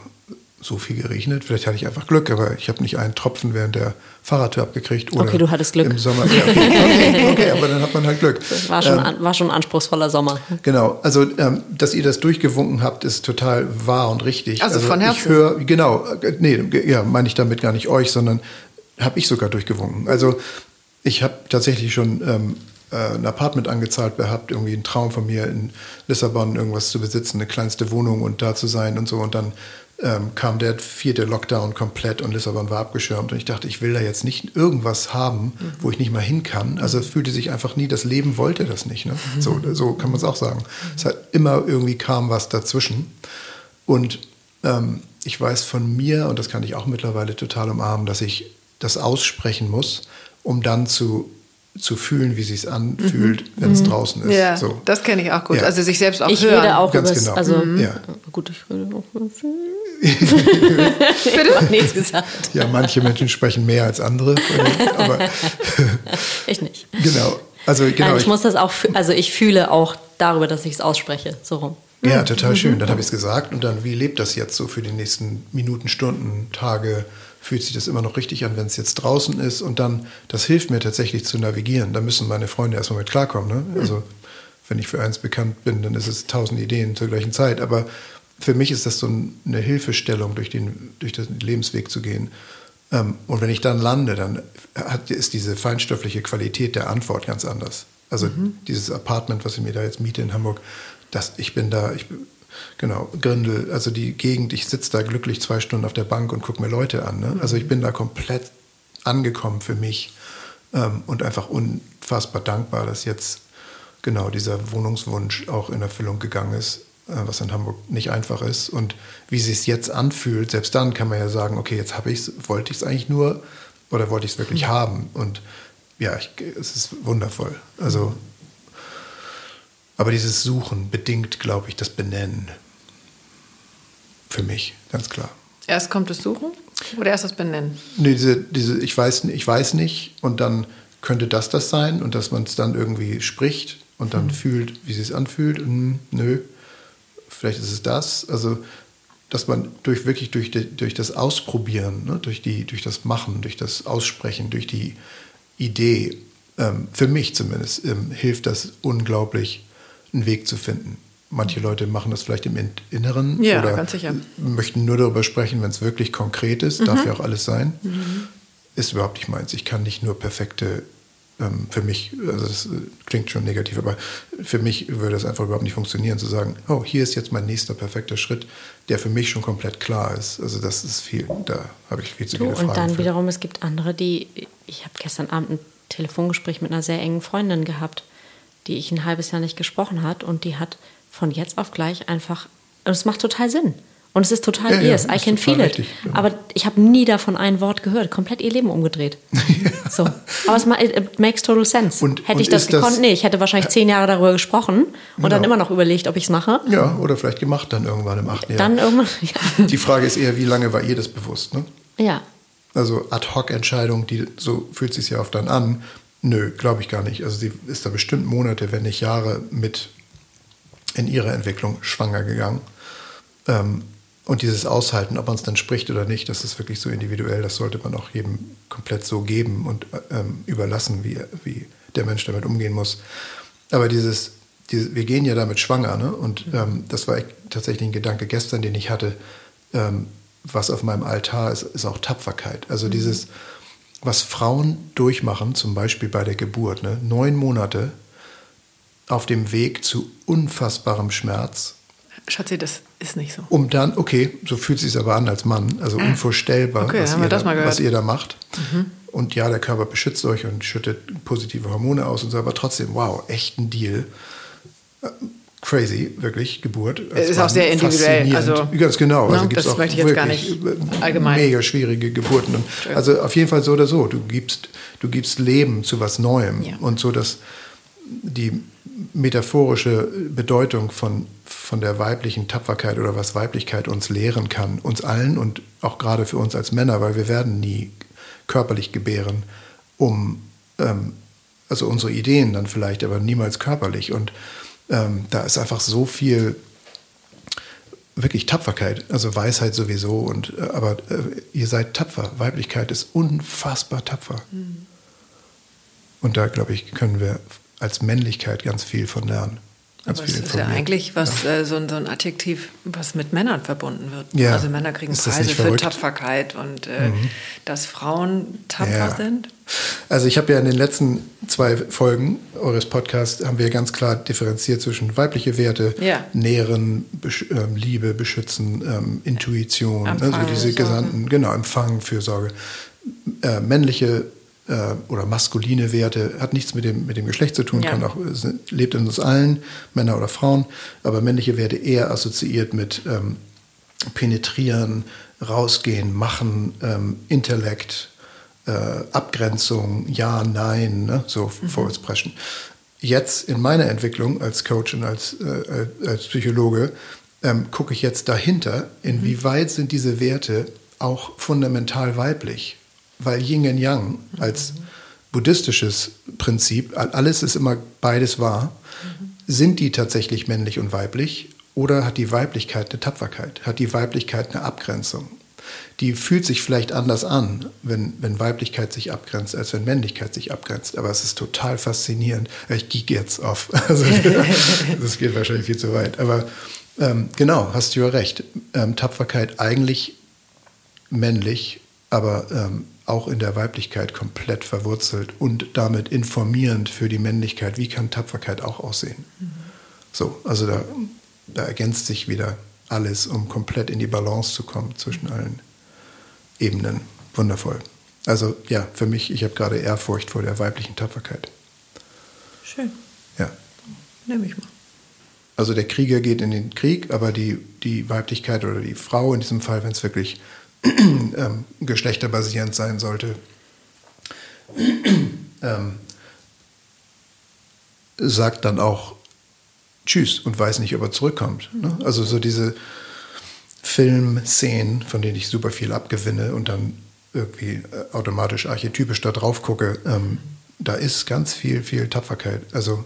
so viel geregnet. Vielleicht hatte ich einfach Glück, aber ich habe nicht einen Tropfen während der Fahrradtour abgekriegt. okay, du hattest Glück. Im Sommer. Ja, [LAUGHS] okay, okay, aber dann hat man halt Glück. Das war schon, ähm, war schon ein anspruchsvoller Sommer. Genau. Also, ähm, dass ihr das durchgewunken habt, ist total wahr und richtig. Also, also von Herzen. Ich höre, genau, äh, nee, ja, meine ich damit gar nicht euch, sondern habe ich sogar durchgewunken. Also, ich habe tatsächlich schon ähm, äh, ein Apartment angezahlt gehabt, irgendwie ein Traum von mir in Lissabon irgendwas zu besitzen, eine kleinste Wohnung und da zu sein und so. Und dann ähm, kam der vierte Lockdown komplett und Lissabon war abgeschirmt. Und ich dachte, ich will da jetzt nicht irgendwas haben, mhm. wo ich nicht mal hin kann. Also es fühlte sich einfach nie, das Leben wollte das nicht. Ne? Mhm. So, so kann man es auch sagen. Mhm. Es hat immer irgendwie kam was dazwischen. Und ähm, ich weiß von mir, und das kann ich auch mittlerweile total umarmen, dass ich das aussprechen muss, um dann zu zu fühlen, wie sich anfühlt, wenn es draußen ist. Ja, so. das kenne ich auch gut. Ja. Also sich selbst auch Ich hören. rede auch Ganz genau. also Ja. gut, ich rede auch [LAUGHS] Ich habe nichts [LAUGHS] gesagt. Ja, manche Menschen sprechen mehr als andere, [LAUGHS] aber Ich nicht. genau. Also genau. Nein, ich muss das auch, also ich fühle auch darüber, dass ich es ausspreche, so rum. Ja, total schön. Dann habe ich es gesagt und dann, wie lebt das jetzt so für die nächsten Minuten, Stunden, Tage? Fühlt sich das immer noch richtig an, wenn es jetzt draußen ist? Und dann, das hilft mir tatsächlich zu navigieren. Da müssen meine Freunde erstmal mit klarkommen. Ne? Also, wenn ich für eins bekannt bin, dann ist es tausend Ideen zur gleichen Zeit. Aber für mich ist das so ein- eine Hilfestellung, durch den, durch den Lebensweg zu gehen. Ähm, Und wenn ich dann lande, dann hat, ist diese feinstoffliche Qualität der Antwort ganz anders. Also dieses Apartment, was ich mir da jetzt miete in Hamburg, das, ich bin da, ich, genau, Grindel, also die Gegend, ich sitze da glücklich zwei Stunden auf der Bank und gucke mir Leute an. Ne? Also ich bin da komplett angekommen für mich ähm, und einfach unfassbar dankbar, dass jetzt genau dieser Wohnungswunsch auch in Erfüllung gegangen ist, äh, was in Hamburg nicht einfach ist. Und wie sich es jetzt anfühlt, selbst dann kann man ja sagen, okay, jetzt habe ich es, wollte ich es eigentlich nur oder wollte ich es wirklich haben? Und ja, ich, es ist wundervoll. Also, aber dieses Suchen bedingt, glaube ich, das Benennen. Für mich, ganz klar. Erst kommt das Suchen oder erst das Benennen? Nee, diese, diese, ich weiß, ich weiß nicht und dann könnte das das sein und dass man es dann irgendwie spricht und dann fühlt, wie es anfühlt. Hm, nö, vielleicht ist es das. Also, dass man durch wirklich durch, durch das Ausprobieren, ne, durch, die, durch das Machen, durch das Aussprechen, durch die Idee, ähm, für mich zumindest, ähm, hilft das unglaublich, einen Weg zu finden. Manche Leute machen das vielleicht im In- Inneren Ja, oder ganz sicher. möchten nur darüber sprechen, wenn es wirklich konkret ist. Darf ja auch alles sein. Ist überhaupt nicht meins. Ich kann nicht nur perfekte, ähm, für mich, also das äh, klingt schon negativ, aber für mich würde das einfach überhaupt nicht funktionieren, zu sagen, oh, hier ist jetzt mein nächster perfekter Schritt, der für mich schon komplett klar ist. Also das ist viel, da habe ich viel zu Du, viele Fragen. und dann für. wiederum, es gibt andere, die, ich habe gestern Abend ein Telefongespräch mit einer sehr engen Freundin gehabt, die ich ein halbes Jahr nicht gesprochen hat und die hat von jetzt auf gleich einfach, und es macht total Sinn. Und es ist total Ja, ja, ihrs. I ist can feel richtig, it. genau. Aber ich habe nie davon ein Wort gehört. Komplett ihr Leben umgedreht. [LAUGHS] So. Aber es makes total sense. Und- hätte und ich das ist das- gekonnt? nee, ich hätte wahrscheinlich zehn Jahre darüber gesprochen und dann Genau. immer noch überlegt, ob ich es mache. Ja, oder vielleicht gemacht dann irgendwann im achten Jahr. Dann irgendwann, [LAUGHS] ja. Die Frage ist eher, wie lange war ihr das bewusst? Ne? ja. Also Ad-Hoc-Entscheidung, die so fühlt sich ja oft dann an. Nö, glaube ich gar nicht. Also sie ist da bestimmt Monate, wenn nicht Jahre mit in ihrer Entwicklung schwanger gegangen. Ähm, und dieses Aushalten, ob man es dann spricht oder nicht, das ist wirklich so individuell. Das sollte man auch jedem komplett so geben und ähm, überlassen, wie, wie der Mensch damit umgehen muss. Aber dieses, diese, wir gehen ja damit schwanger, ne? Und ähm, das war tatsächlich ein Gedanke gestern, den ich hatte. Ähm, was auf meinem Altar ist, ist auch Tapferkeit. Also dieses, was Frauen durchmachen, zum Beispiel bei der Geburt, ne? neun Monate auf dem Weg zu unfassbarem Schmerz, Schatzi, das ist nicht so. um dann, okay, so fühlt es sich aber an als Mann, also unvorstellbar, Okay, was, ihr da, was ihr da macht. Und ja, der Körper beschützt euch und schüttet positive Hormone aus und so, aber trotzdem, wow, echt ein Deal. Äh, Crazy, wirklich, Geburt. als Ist auch sehr individuell, also- Ganz genau. Ne, Also gibt's das auch möchte ich jetzt gar nicht äh, allgemein. Mega schwierige Geburten. Und also auf jeden Fall so oder so. Du gibst, du gibst Leben zu was Neuem. Ja. Und so, dass die metaphorische Bedeutung von, von der weiblichen Tapferkeit oder was Weiblichkeit uns lehren kann, uns allen und auch gerade für uns als Männer, weil wir werden nie körperlich gebären, um ähm, also unsere Ideen dann vielleicht, aber niemals körperlich. Und ähm, da ist einfach so viel wirklich Tapferkeit, also Weisheit sowieso, und äh, aber äh, ihr seid tapfer. Weiblichkeit ist unfassbar tapfer. Und da, glaube ich, können wir als Männlichkeit ganz viel von lernen. Ganz Aber viel es ist ja eigentlich was, äh, so, ein, so ein Adjektiv, was mit Männern verbunden wird. Ja. Also Männer kriegen das Preise für? Mhm. Tapferkeit und äh, dass Frauen tapfer Ja. sind. Also ich habe ja in den letzten zwei Folgen eures Podcasts haben wir ganz klar differenziert zwischen weibliche Werte, Ja. Nähren, besch ähm, Liebe, Beschützen, ähm, Intuition, Empfang, also diese Sorge. gesamten, genau, Empfang, Fürsorge. Äh, männliche äh, oder maskuline Werte hat nichts mit dem, mit dem Geschlecht zu tun, Ja. kann auch, es lebt in uns allen, Männer oder Frauen, aber männliche Werte eher assoziiert mit ähm, penetrieren, rausgehen, machen, ähm, Intellekt, äh, Abgrenzung, ja, nein, ne? so mhm. Vorwärtspreschen. Jetzt in meiner Entwicklung als Coach und als, äh, als Psychologe ähm, gucke ich jetzt dahinter, inwieweit sind diese Werte auch fundamental weiblich. Weil Yin und Yang als buddhistisches Prinzip, alles ist immer beides wahr, sind die tatsächlich männlich und weiblich oder hat die Weiblichkeit eine Tapferkeit, hat die Weiblichkeit eine Abgrenzung? Die fühlt sich vielleicht anders an, wenn, wenn Weiblichkeit sich abgrenzt, als wenn Männlichkeit sich abgrenzt. Aber es ist total faszinierend. Ich geek jetzt auf. [LAUGHS] Also, das geht wahrscheinlich viel zu weit. Aber ähm, genau, hast du ja recht. Ähm, Tapferkeit eigentlich männlich, aber ähm, auch in der Weiblichkeit komplett verwurzelt und damit informierend für die Männlichkeit. Wie kann Tapferkeit auch aussehen? Mhm. So, also da, da ergänzt sich wieder alles, um komplett in die Balance zu kommen zwischen allen Ebenen. Wundervoll. Also ja, für mich, ich habe gerade Ehrfurcht vor der weiblichen Tapferkeit. Schön. Ja. Nehme ich mal. Also der Krieger geht in den Krieg, aber die, die Weiblichkeit oder die Frau in diesem Fall, wenn es wirklich [CLEARS THROAT] ähm, geschlechterbasierend sein sollte, [CLEARS THROAT] ähm, sagt dann auch Tschüss und weiß nicht, ob er zurückkommt. Ne? Also so diese Filmszenen, von denen ich super viel abgewinne und dann irgendwie äh, automatisch archetypisch da drauf gucke, ähm, da ist ganz viel, viel Tapferkeit. Also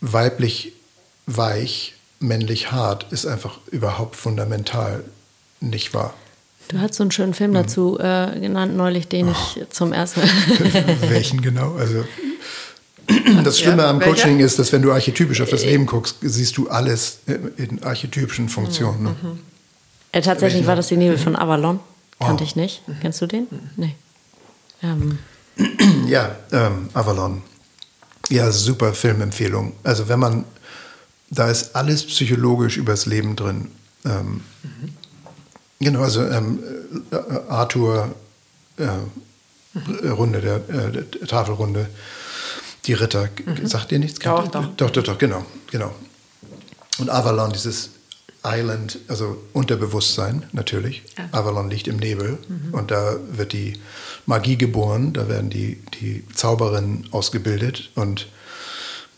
weiblich weich, männlich hart ist einfach überhaupt fundamental nicht wahr. Du hast so einen schönen Film dazu äh, genannt neulich, den oh. ich zum ersten [LAUGHS] Mal. Welchen genau? Also das Schlimme ja, am Coaching welcher? ist, dass wenn du archetypisch auf das Leben guckst, siehst du alles in archetypischen Funktionen. Ne? Mhm. Äh, tatsächlich war das die Nebel von Avalon. Kannte oh. ich nicht. Mhm. Kennst du den? Nee. Ähm. [CLEARS THROAT] Ja, ähm, Avalon. Ja, super Filmempfehlung. Also wenn man, da ist alles psychologisch übers Leben drin. Ähm, mhm. Genau, also ähm, äh, Arthur, äh, Runde, der, äh, der Tafelrunde die Ritter, mhm. sagt dir nichts? Doch, doch. Doch, doch, doch, genau, genau. Und Avalon, dieses Island, also Unterbewusstsein natürlich. Ja. Avalon liegt im Nebel mhm. und da wird die Magie geboren, da werden die, die Zauberinnen ausgebildet und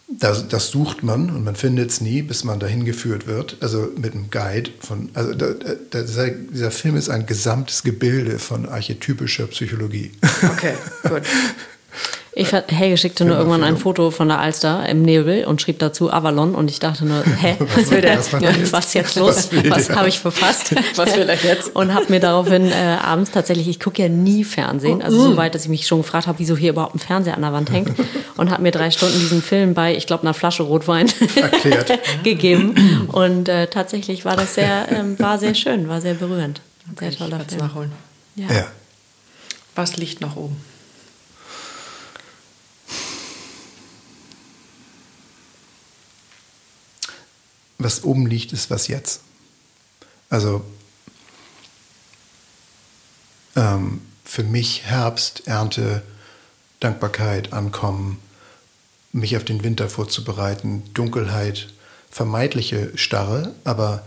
das, das sucht man und man findet es nie, bis man dahin geführt wird. Also mit einem Guide von, also da, da, dieser, dieser Film ist ein gesamtes Gebilde von archetypischer Psychologie. Okay, [LAUGHS] gut. Ich, Helge schickte nur irgendwann ein Foto von der Alster im Nebel und schrieb dazu Avalon und ich dachte nur, hä, [LAUGHS] was will der? Was ist jetzt los? Was, was habe ich verfasst? [LAUGHS] Was will er jetzt? Und habe mir daraufhin äh, abends tatsächlich, ich gucke ja nie Fernsehen, also so weit, dass ich mich schon gefragt habe, wieso hier überhaupt ein Fernseher an der Wand hängt und habe mir drei Stunden diesen Film bei, ich glaube, einer Flasche Rotwein [LAUGHS] gegeben und äh, tatsächlich war das sehr, ähm, war sehr schön, war sehr berührend. Sehr toller Film. Nachholen. Ja. ja. Was liegt noch oben? Was oben liegt, ist was jetzt. Also ähm, für mich Herbst, Ernte, Dankbarkeit, Ankommen, mich auf den Winter vorzubereiten, Dunkelheit, vermeidliche Starre, aber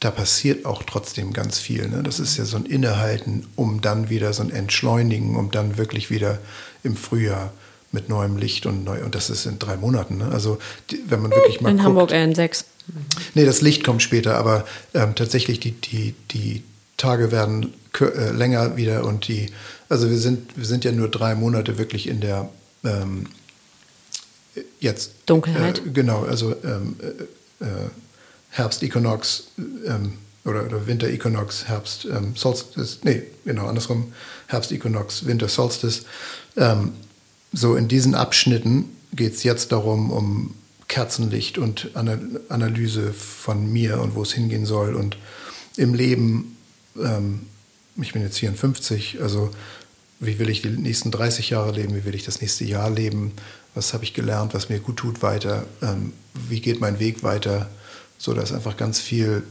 da passiert auch trotzdem ganz viel. Ne? Das ist ja so ein Innehalten, um dann wieder so ein Entschleunigen, um dann wirklich wieder im Frühjahr mit neuem Licht und neu. Und das ist in drei Monaten. Ne? Also die, wenn man wirklich mal. In guckt, Hamburg eher in sechs. Nee, das Licht kommt später, aber ähm, tatsächlich die, die, die Tage werden äh, länger wieder und die, also wir sind, wir sind ja nur drei Monate wirklich in der ähm, jetzt Dunkelheit. Äh, genau, also ähm, äh, äh Herbst-Equinox ähm, oder, oder Winter-Equinox, Herbst, ähm, Solstice, nee, genau, andersrum, Herbst-Equinox, Winter-Solstice. So in diesen Abschnitten geht es jetzt darum, um Kerzenlicht und Analyse von mir und wo es hingehen soll. Und im Leben, ähm, ich bin jetzt 54, also wie will ich die nächsten 30 Jahre leben, wie will ich das nächste Jahr leben, was habe ich gelernt, was mir gut tut weiter, ähm, wie geht mein Weg weiter, so dass einfach ganz viel,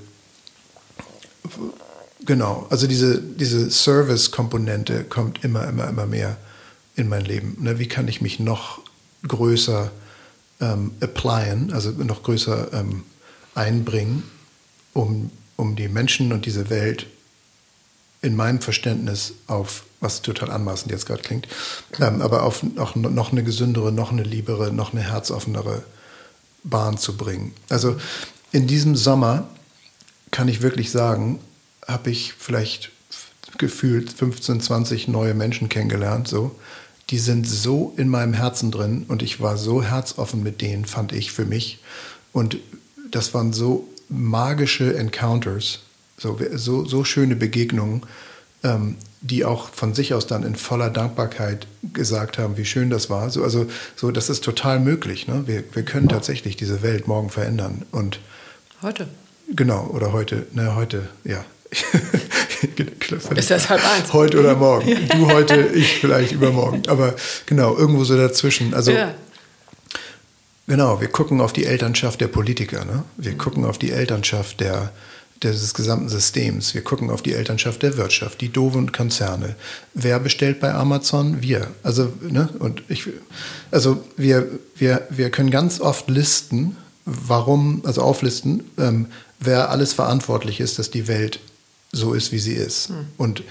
genau, also diese, diese Service-Komponente kommt immer, immer, immer mehr in mein Leben. Ne? Wie kann ich mich noch größer ähm, applyen, also noch größer ähm, einbringen, um, um die Menschen und diese Welt in meinem Verständnis auf, was total anmaßend jetzt gerade klingt, ähm, aber auf auch noch eine gesündere, noch eine liebere, noch eine herzoffenere Bahn zu bringen. Also in diesem Sommer kann ich wirklich sagen, habe ich vielleicht gefühlt 15, 20 neue Menschen kennengelernt, so. Die sind so in meinem Herzen drin und ich war so herzoffen mit denen, fand ich für mich. Und das waren so magische Encounters, so, so, so schöne Begegnungen, ähm, die auch von sich aus dann in voller Dankbarkeit gesagt haben, wie schön das war. So, also so, das ist total möglich. Ne? Wir, wir können tatsächlich diese Welt morgen verändern. Und heute. Genau, oder heute, ne, heute, ja. [LAUGHS] ist das halb eins? Heute oder morgen. Du heute, ich vielleicht übermorgen. Aber genau, irgendwo so dazwischen. Also ja. genau, wir gucken auf die Elternschaft der Politiker. Ne? Wir mhm. gucken auf die Elternschaft der, des gesamten Systems. Wir gucken auf die Elternschaft der Wirtschaft, die doofen Konzerne. Wer bestellt bei Amazon? Wir. Also, ne? Und ich, also wir, wir, wir können ganz oft listen, warum, also auflisten, ähm, wer alles verantwortlich ist, dass die Welt so ist, wie sie ist. Hm. Und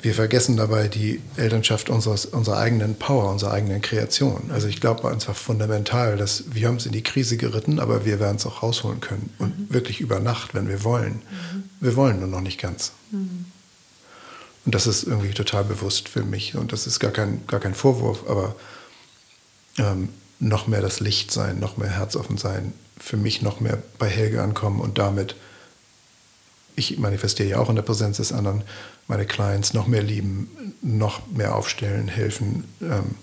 wir vergessen dabei die Elternschaft unseres, unserer eigenen Power, unserer eigenen Kreation. Also ich glaube einfach fundamental, dass wir haben es in die Krise geritten, aber wir werden es auch rausholen können. Und mhm. wirklich über Nacht, wenn wir wollen. Mhm. Wir wollen nur noch nicht ganz. Mhm. Und das ist irgendwie total bewusst für mich. Und das ist gar kein, gar kein Vorwurf, aber ähm, noch mehr das Licht sein, noch mehr herzoffen sein, für mich noch mehr bei Helge ankommen und damit ich manifestiere ja auch in der Präsenz des anderen, meine Clients noch mehr lieben, noch mehr aufstellen, helfen, ähm,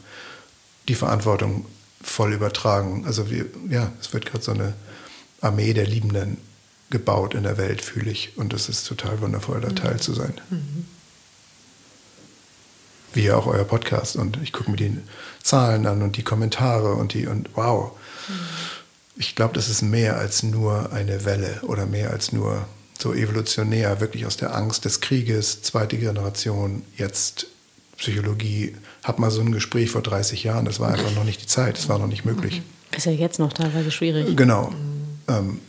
die Verantwortung voll übertragen. Also wir, ja, es wird gerade so eine Armee der Liebenden gebaut in der Welt, fühle ich. Und es ist total wundervoll, da mhm. Teil zu sein. Mhm. Wie auch euer Podcast. Und ich gucke mir die Zahlen an und die Kommentare und die und wow. Mhm. Ich glaube, das ist mehr als nur eine Welle oder mehr als nur so evolutionär, wirklich aus der Angst des Krieges, zweite Generation, jetzt Psychologie. Hab mal so ein Gespräch vor 30 Jahren, das war einfach noch nicht die Zeit, das war noch nicht möglich. Ist ja jetzt noch teilweise schwierig. Genau. Ähm,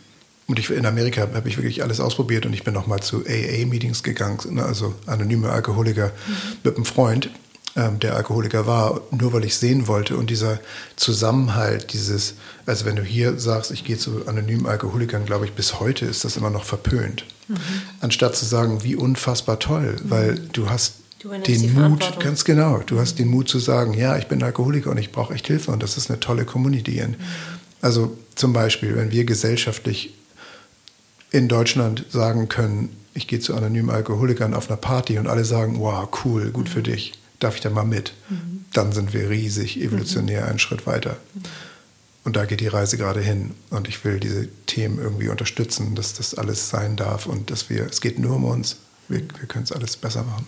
und ich, in Amerika habe ich wirklich alles ausprobiert und ich bin noch mal zu AA-Meetings gegangen, ne, also anonyme Alkoholiker mhm. mit einem Freund, ähm, der Alkoholiker war, nur weil ich sehen wollte. Und dieser Zusammenhalt, dieses, also wenn du hier sagst, ich gehe zu anonymen Alkoholikern, glaube ich, bis heute ist das immer noch verpönt. Mhm. Anstatt zu sagen, wie unfassbar toll, mhm. weil du hast du den Mut, ganz genau, du hast den Mut zu sagen, ja, ich bin Alkoholiker und ich brauche echt Hilfe und das ist eine tolle Community. Mhm. Also zum Beispiel, wenn wir gesellschaftlich in Deutschland sagen können, ich gehe zu anonymen Alkoholikern auf einer Party und alle sagen, wow, cool, gut für mhm. dich darf ich da mal mit? Mhm. Dann sind wir riesig evolutionär mhm. einen Schritt weiter. Mhm. Und da geht die Reise gerade hin. Und ich will diese Themen irgendwie unterstützen, dass das alles sein darf und dass wir, es geht nur um uns. Wir, wir können es alles besser machen.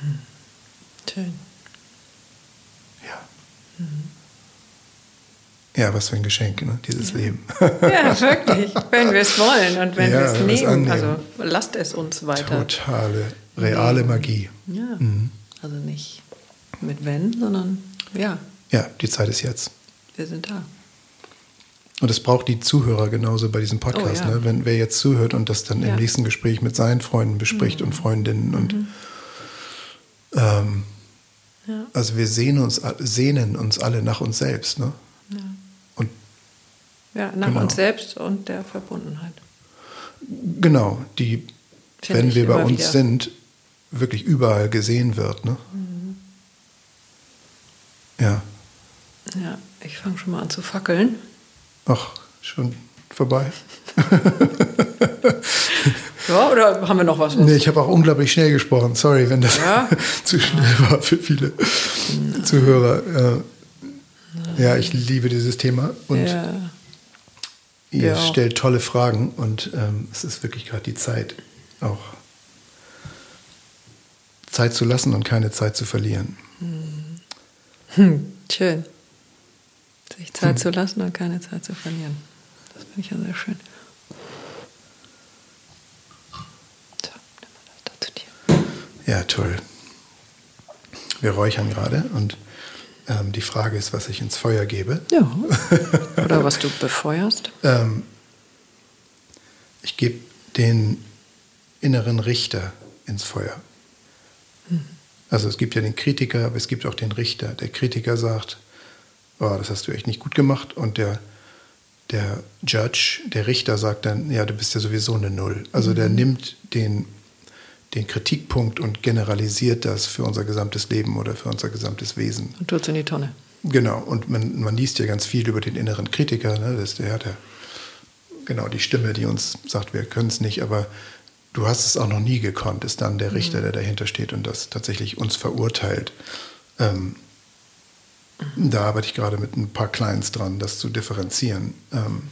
Hm. Schön. Ja. Mhm. Ja, was für ein Geschenk, ne? dieses ja. Leben. Ja, wirklich. Wenn wir es wollen und wenn ja, wir es nehmen. Also lasst es uns weiter. Totale reale. Magie. Ja. Mhm. Also nicht mit wenn, sondern ja. Ja, die Zeit ist jetzt. Wir sind da. Und es braucht die Zuhörer genauso bei diesem Podcast. Oh, ja. ne? Wenn wer jetzt zuhört und das dann ja. im nächsten Gespräch mit seinen Freunden bespricht mhm. und Freundinnen und mhm. ähm, ja. also wir sehnen uns, sehnen uns alle nach uns selbst. Ne? Ja. Und, ja, nach genau. uns selbst und der Verbundenheit. Genau, die, Find wenn wir bei uns wieder. sind, wirklich überall gesehen wird. Ne? Mhm. Ja. Ja, ich fange schon mal an zu fackeln. Ach, schon vorbei. [LAUGHS] ja, oder haben wir noch was? Nee, ich habe auch unglaublich schnell gesprochen. Sorry, wenn das ja? [LAUGHS] zu schnell war für viele Nein. Zuhörer. Ja, ich liebe dieses Thema und ja. ihr ja. stellt tolle Fragen und ähm, es ist wirklich gerade die Zeit, auch Zeit zu lassen und keine Zeit zu verlieren. Hm. Hm, schön. Sich Zeit hm. zu lassen und keine Zeit zu verlieren. Das finde ich ja sehr schön. So, nehmen wir das da zu dir. Ja, toll. Wir räuchern gerade und ähm, die Frage ist, was ich ins Feuer gebe. Ja. [LAUGHS] Oder was du befeuerst. ähm, ich gebe den inneren Richter ins Feuer. Also es gibt ja den Kritiker, aber es gibt auch den Richter. Der Kritiker sagt, oh, das hast du echt nicht gut gemacht. Und der, der Judge, der Richter sagt dann, ja, du bist ja sowieso eine Null. Also mhm. der nimmt den, den Kritikpunkt und generalisiert das für unser gesamtes Leben oder für unser gesamtes Wesen. Und tut es in die Tonne. Genau, und man, man liest ja ganz viel über den inneren Kritiker. Ne? Das, der hat ja genau die Stimme, die uns sagt, wir können es nicht, aber du hast es auch noch nie gekonnt, ist dann der Richter, der dahinter steht und das tatsächlich uns verurteilt. Ähm, da arbeite ich gerade mit ein paar Clients dran, das zu differenzieren. Ähm,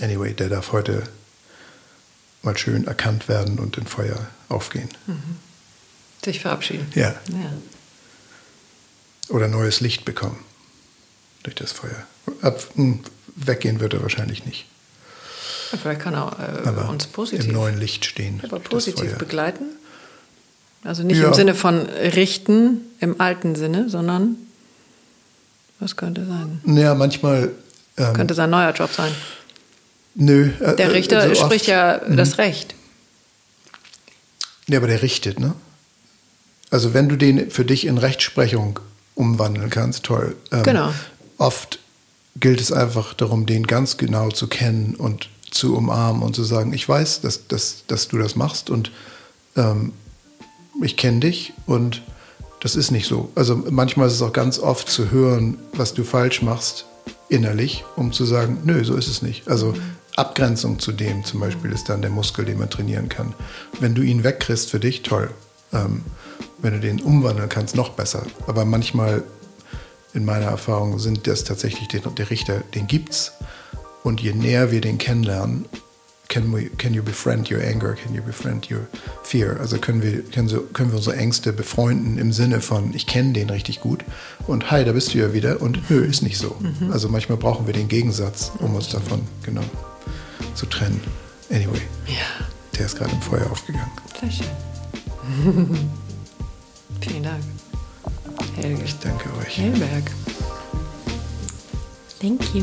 anyway, der darf heute mal schön erkannt werden und in Feuer aufgehen. Mhm. Sich verabschieden. Ja. ja. Oder neues Licht bekommen durch das Feuer. Ab, hm, weggehen wird er wahrscheinlich nicht. Vielleicht kann er äh, uns positiv im neuen Licht stehen. Aber positiv begleiten. Also nicht ja. im Sinne von richten im alten Sinne, sondern was könnte sein? Ja, manchmal. Ähm, könnte sein neuer Job sein. Nö. Äh, der Richter so spricht oft, ja mhm. das Recht. Ja, aber der richtet, ne? Also wenn du den für dich in Rechtsprechung umwandeln kannst, toll. Ähm, genau. Oft gilt es einfach darum, den ganz genau zu kennen und zu umarmen und zu sagen, ich weiß, dass, dass, dass du das machst und ähm, ich kenne dich und das ist nicht so. Also manchmal ist es auch ganz oft zu hören, was du falsch machst innerlich, um zu sagen, nö, so ist es nicht. Also Abgrenzung zu dem zum Beispiel ist dann der Muskel, den man trainieren kann. Wenn du ihn wegkriegst für dich, toll. Ähm, wenn du den umwandeln kannst, noch besser. Aber manchmal, in meiner Erfahrung, sind das tatsächlich der Richter, den gibt's. Und je näher wir den kennenlernen, can, we, can you befriend your anger, can you befriend your fear? Also können wir, können, so, können wir unsere Ängste befreunden im Sinne von, ich kenne den richtig gut und hi, da bist du ja wieder und nö, ist nicht so. Mhm. Also manchmal brauchen wir den Gegensatz, um uns davon genau zu trennen. Anyway, ja. der ist gerade im Feuer aufgegangen. Sehr schön. [LAUGHS] Vielen Dank. Helge. Ich danke euch. Hellberg. Thank you.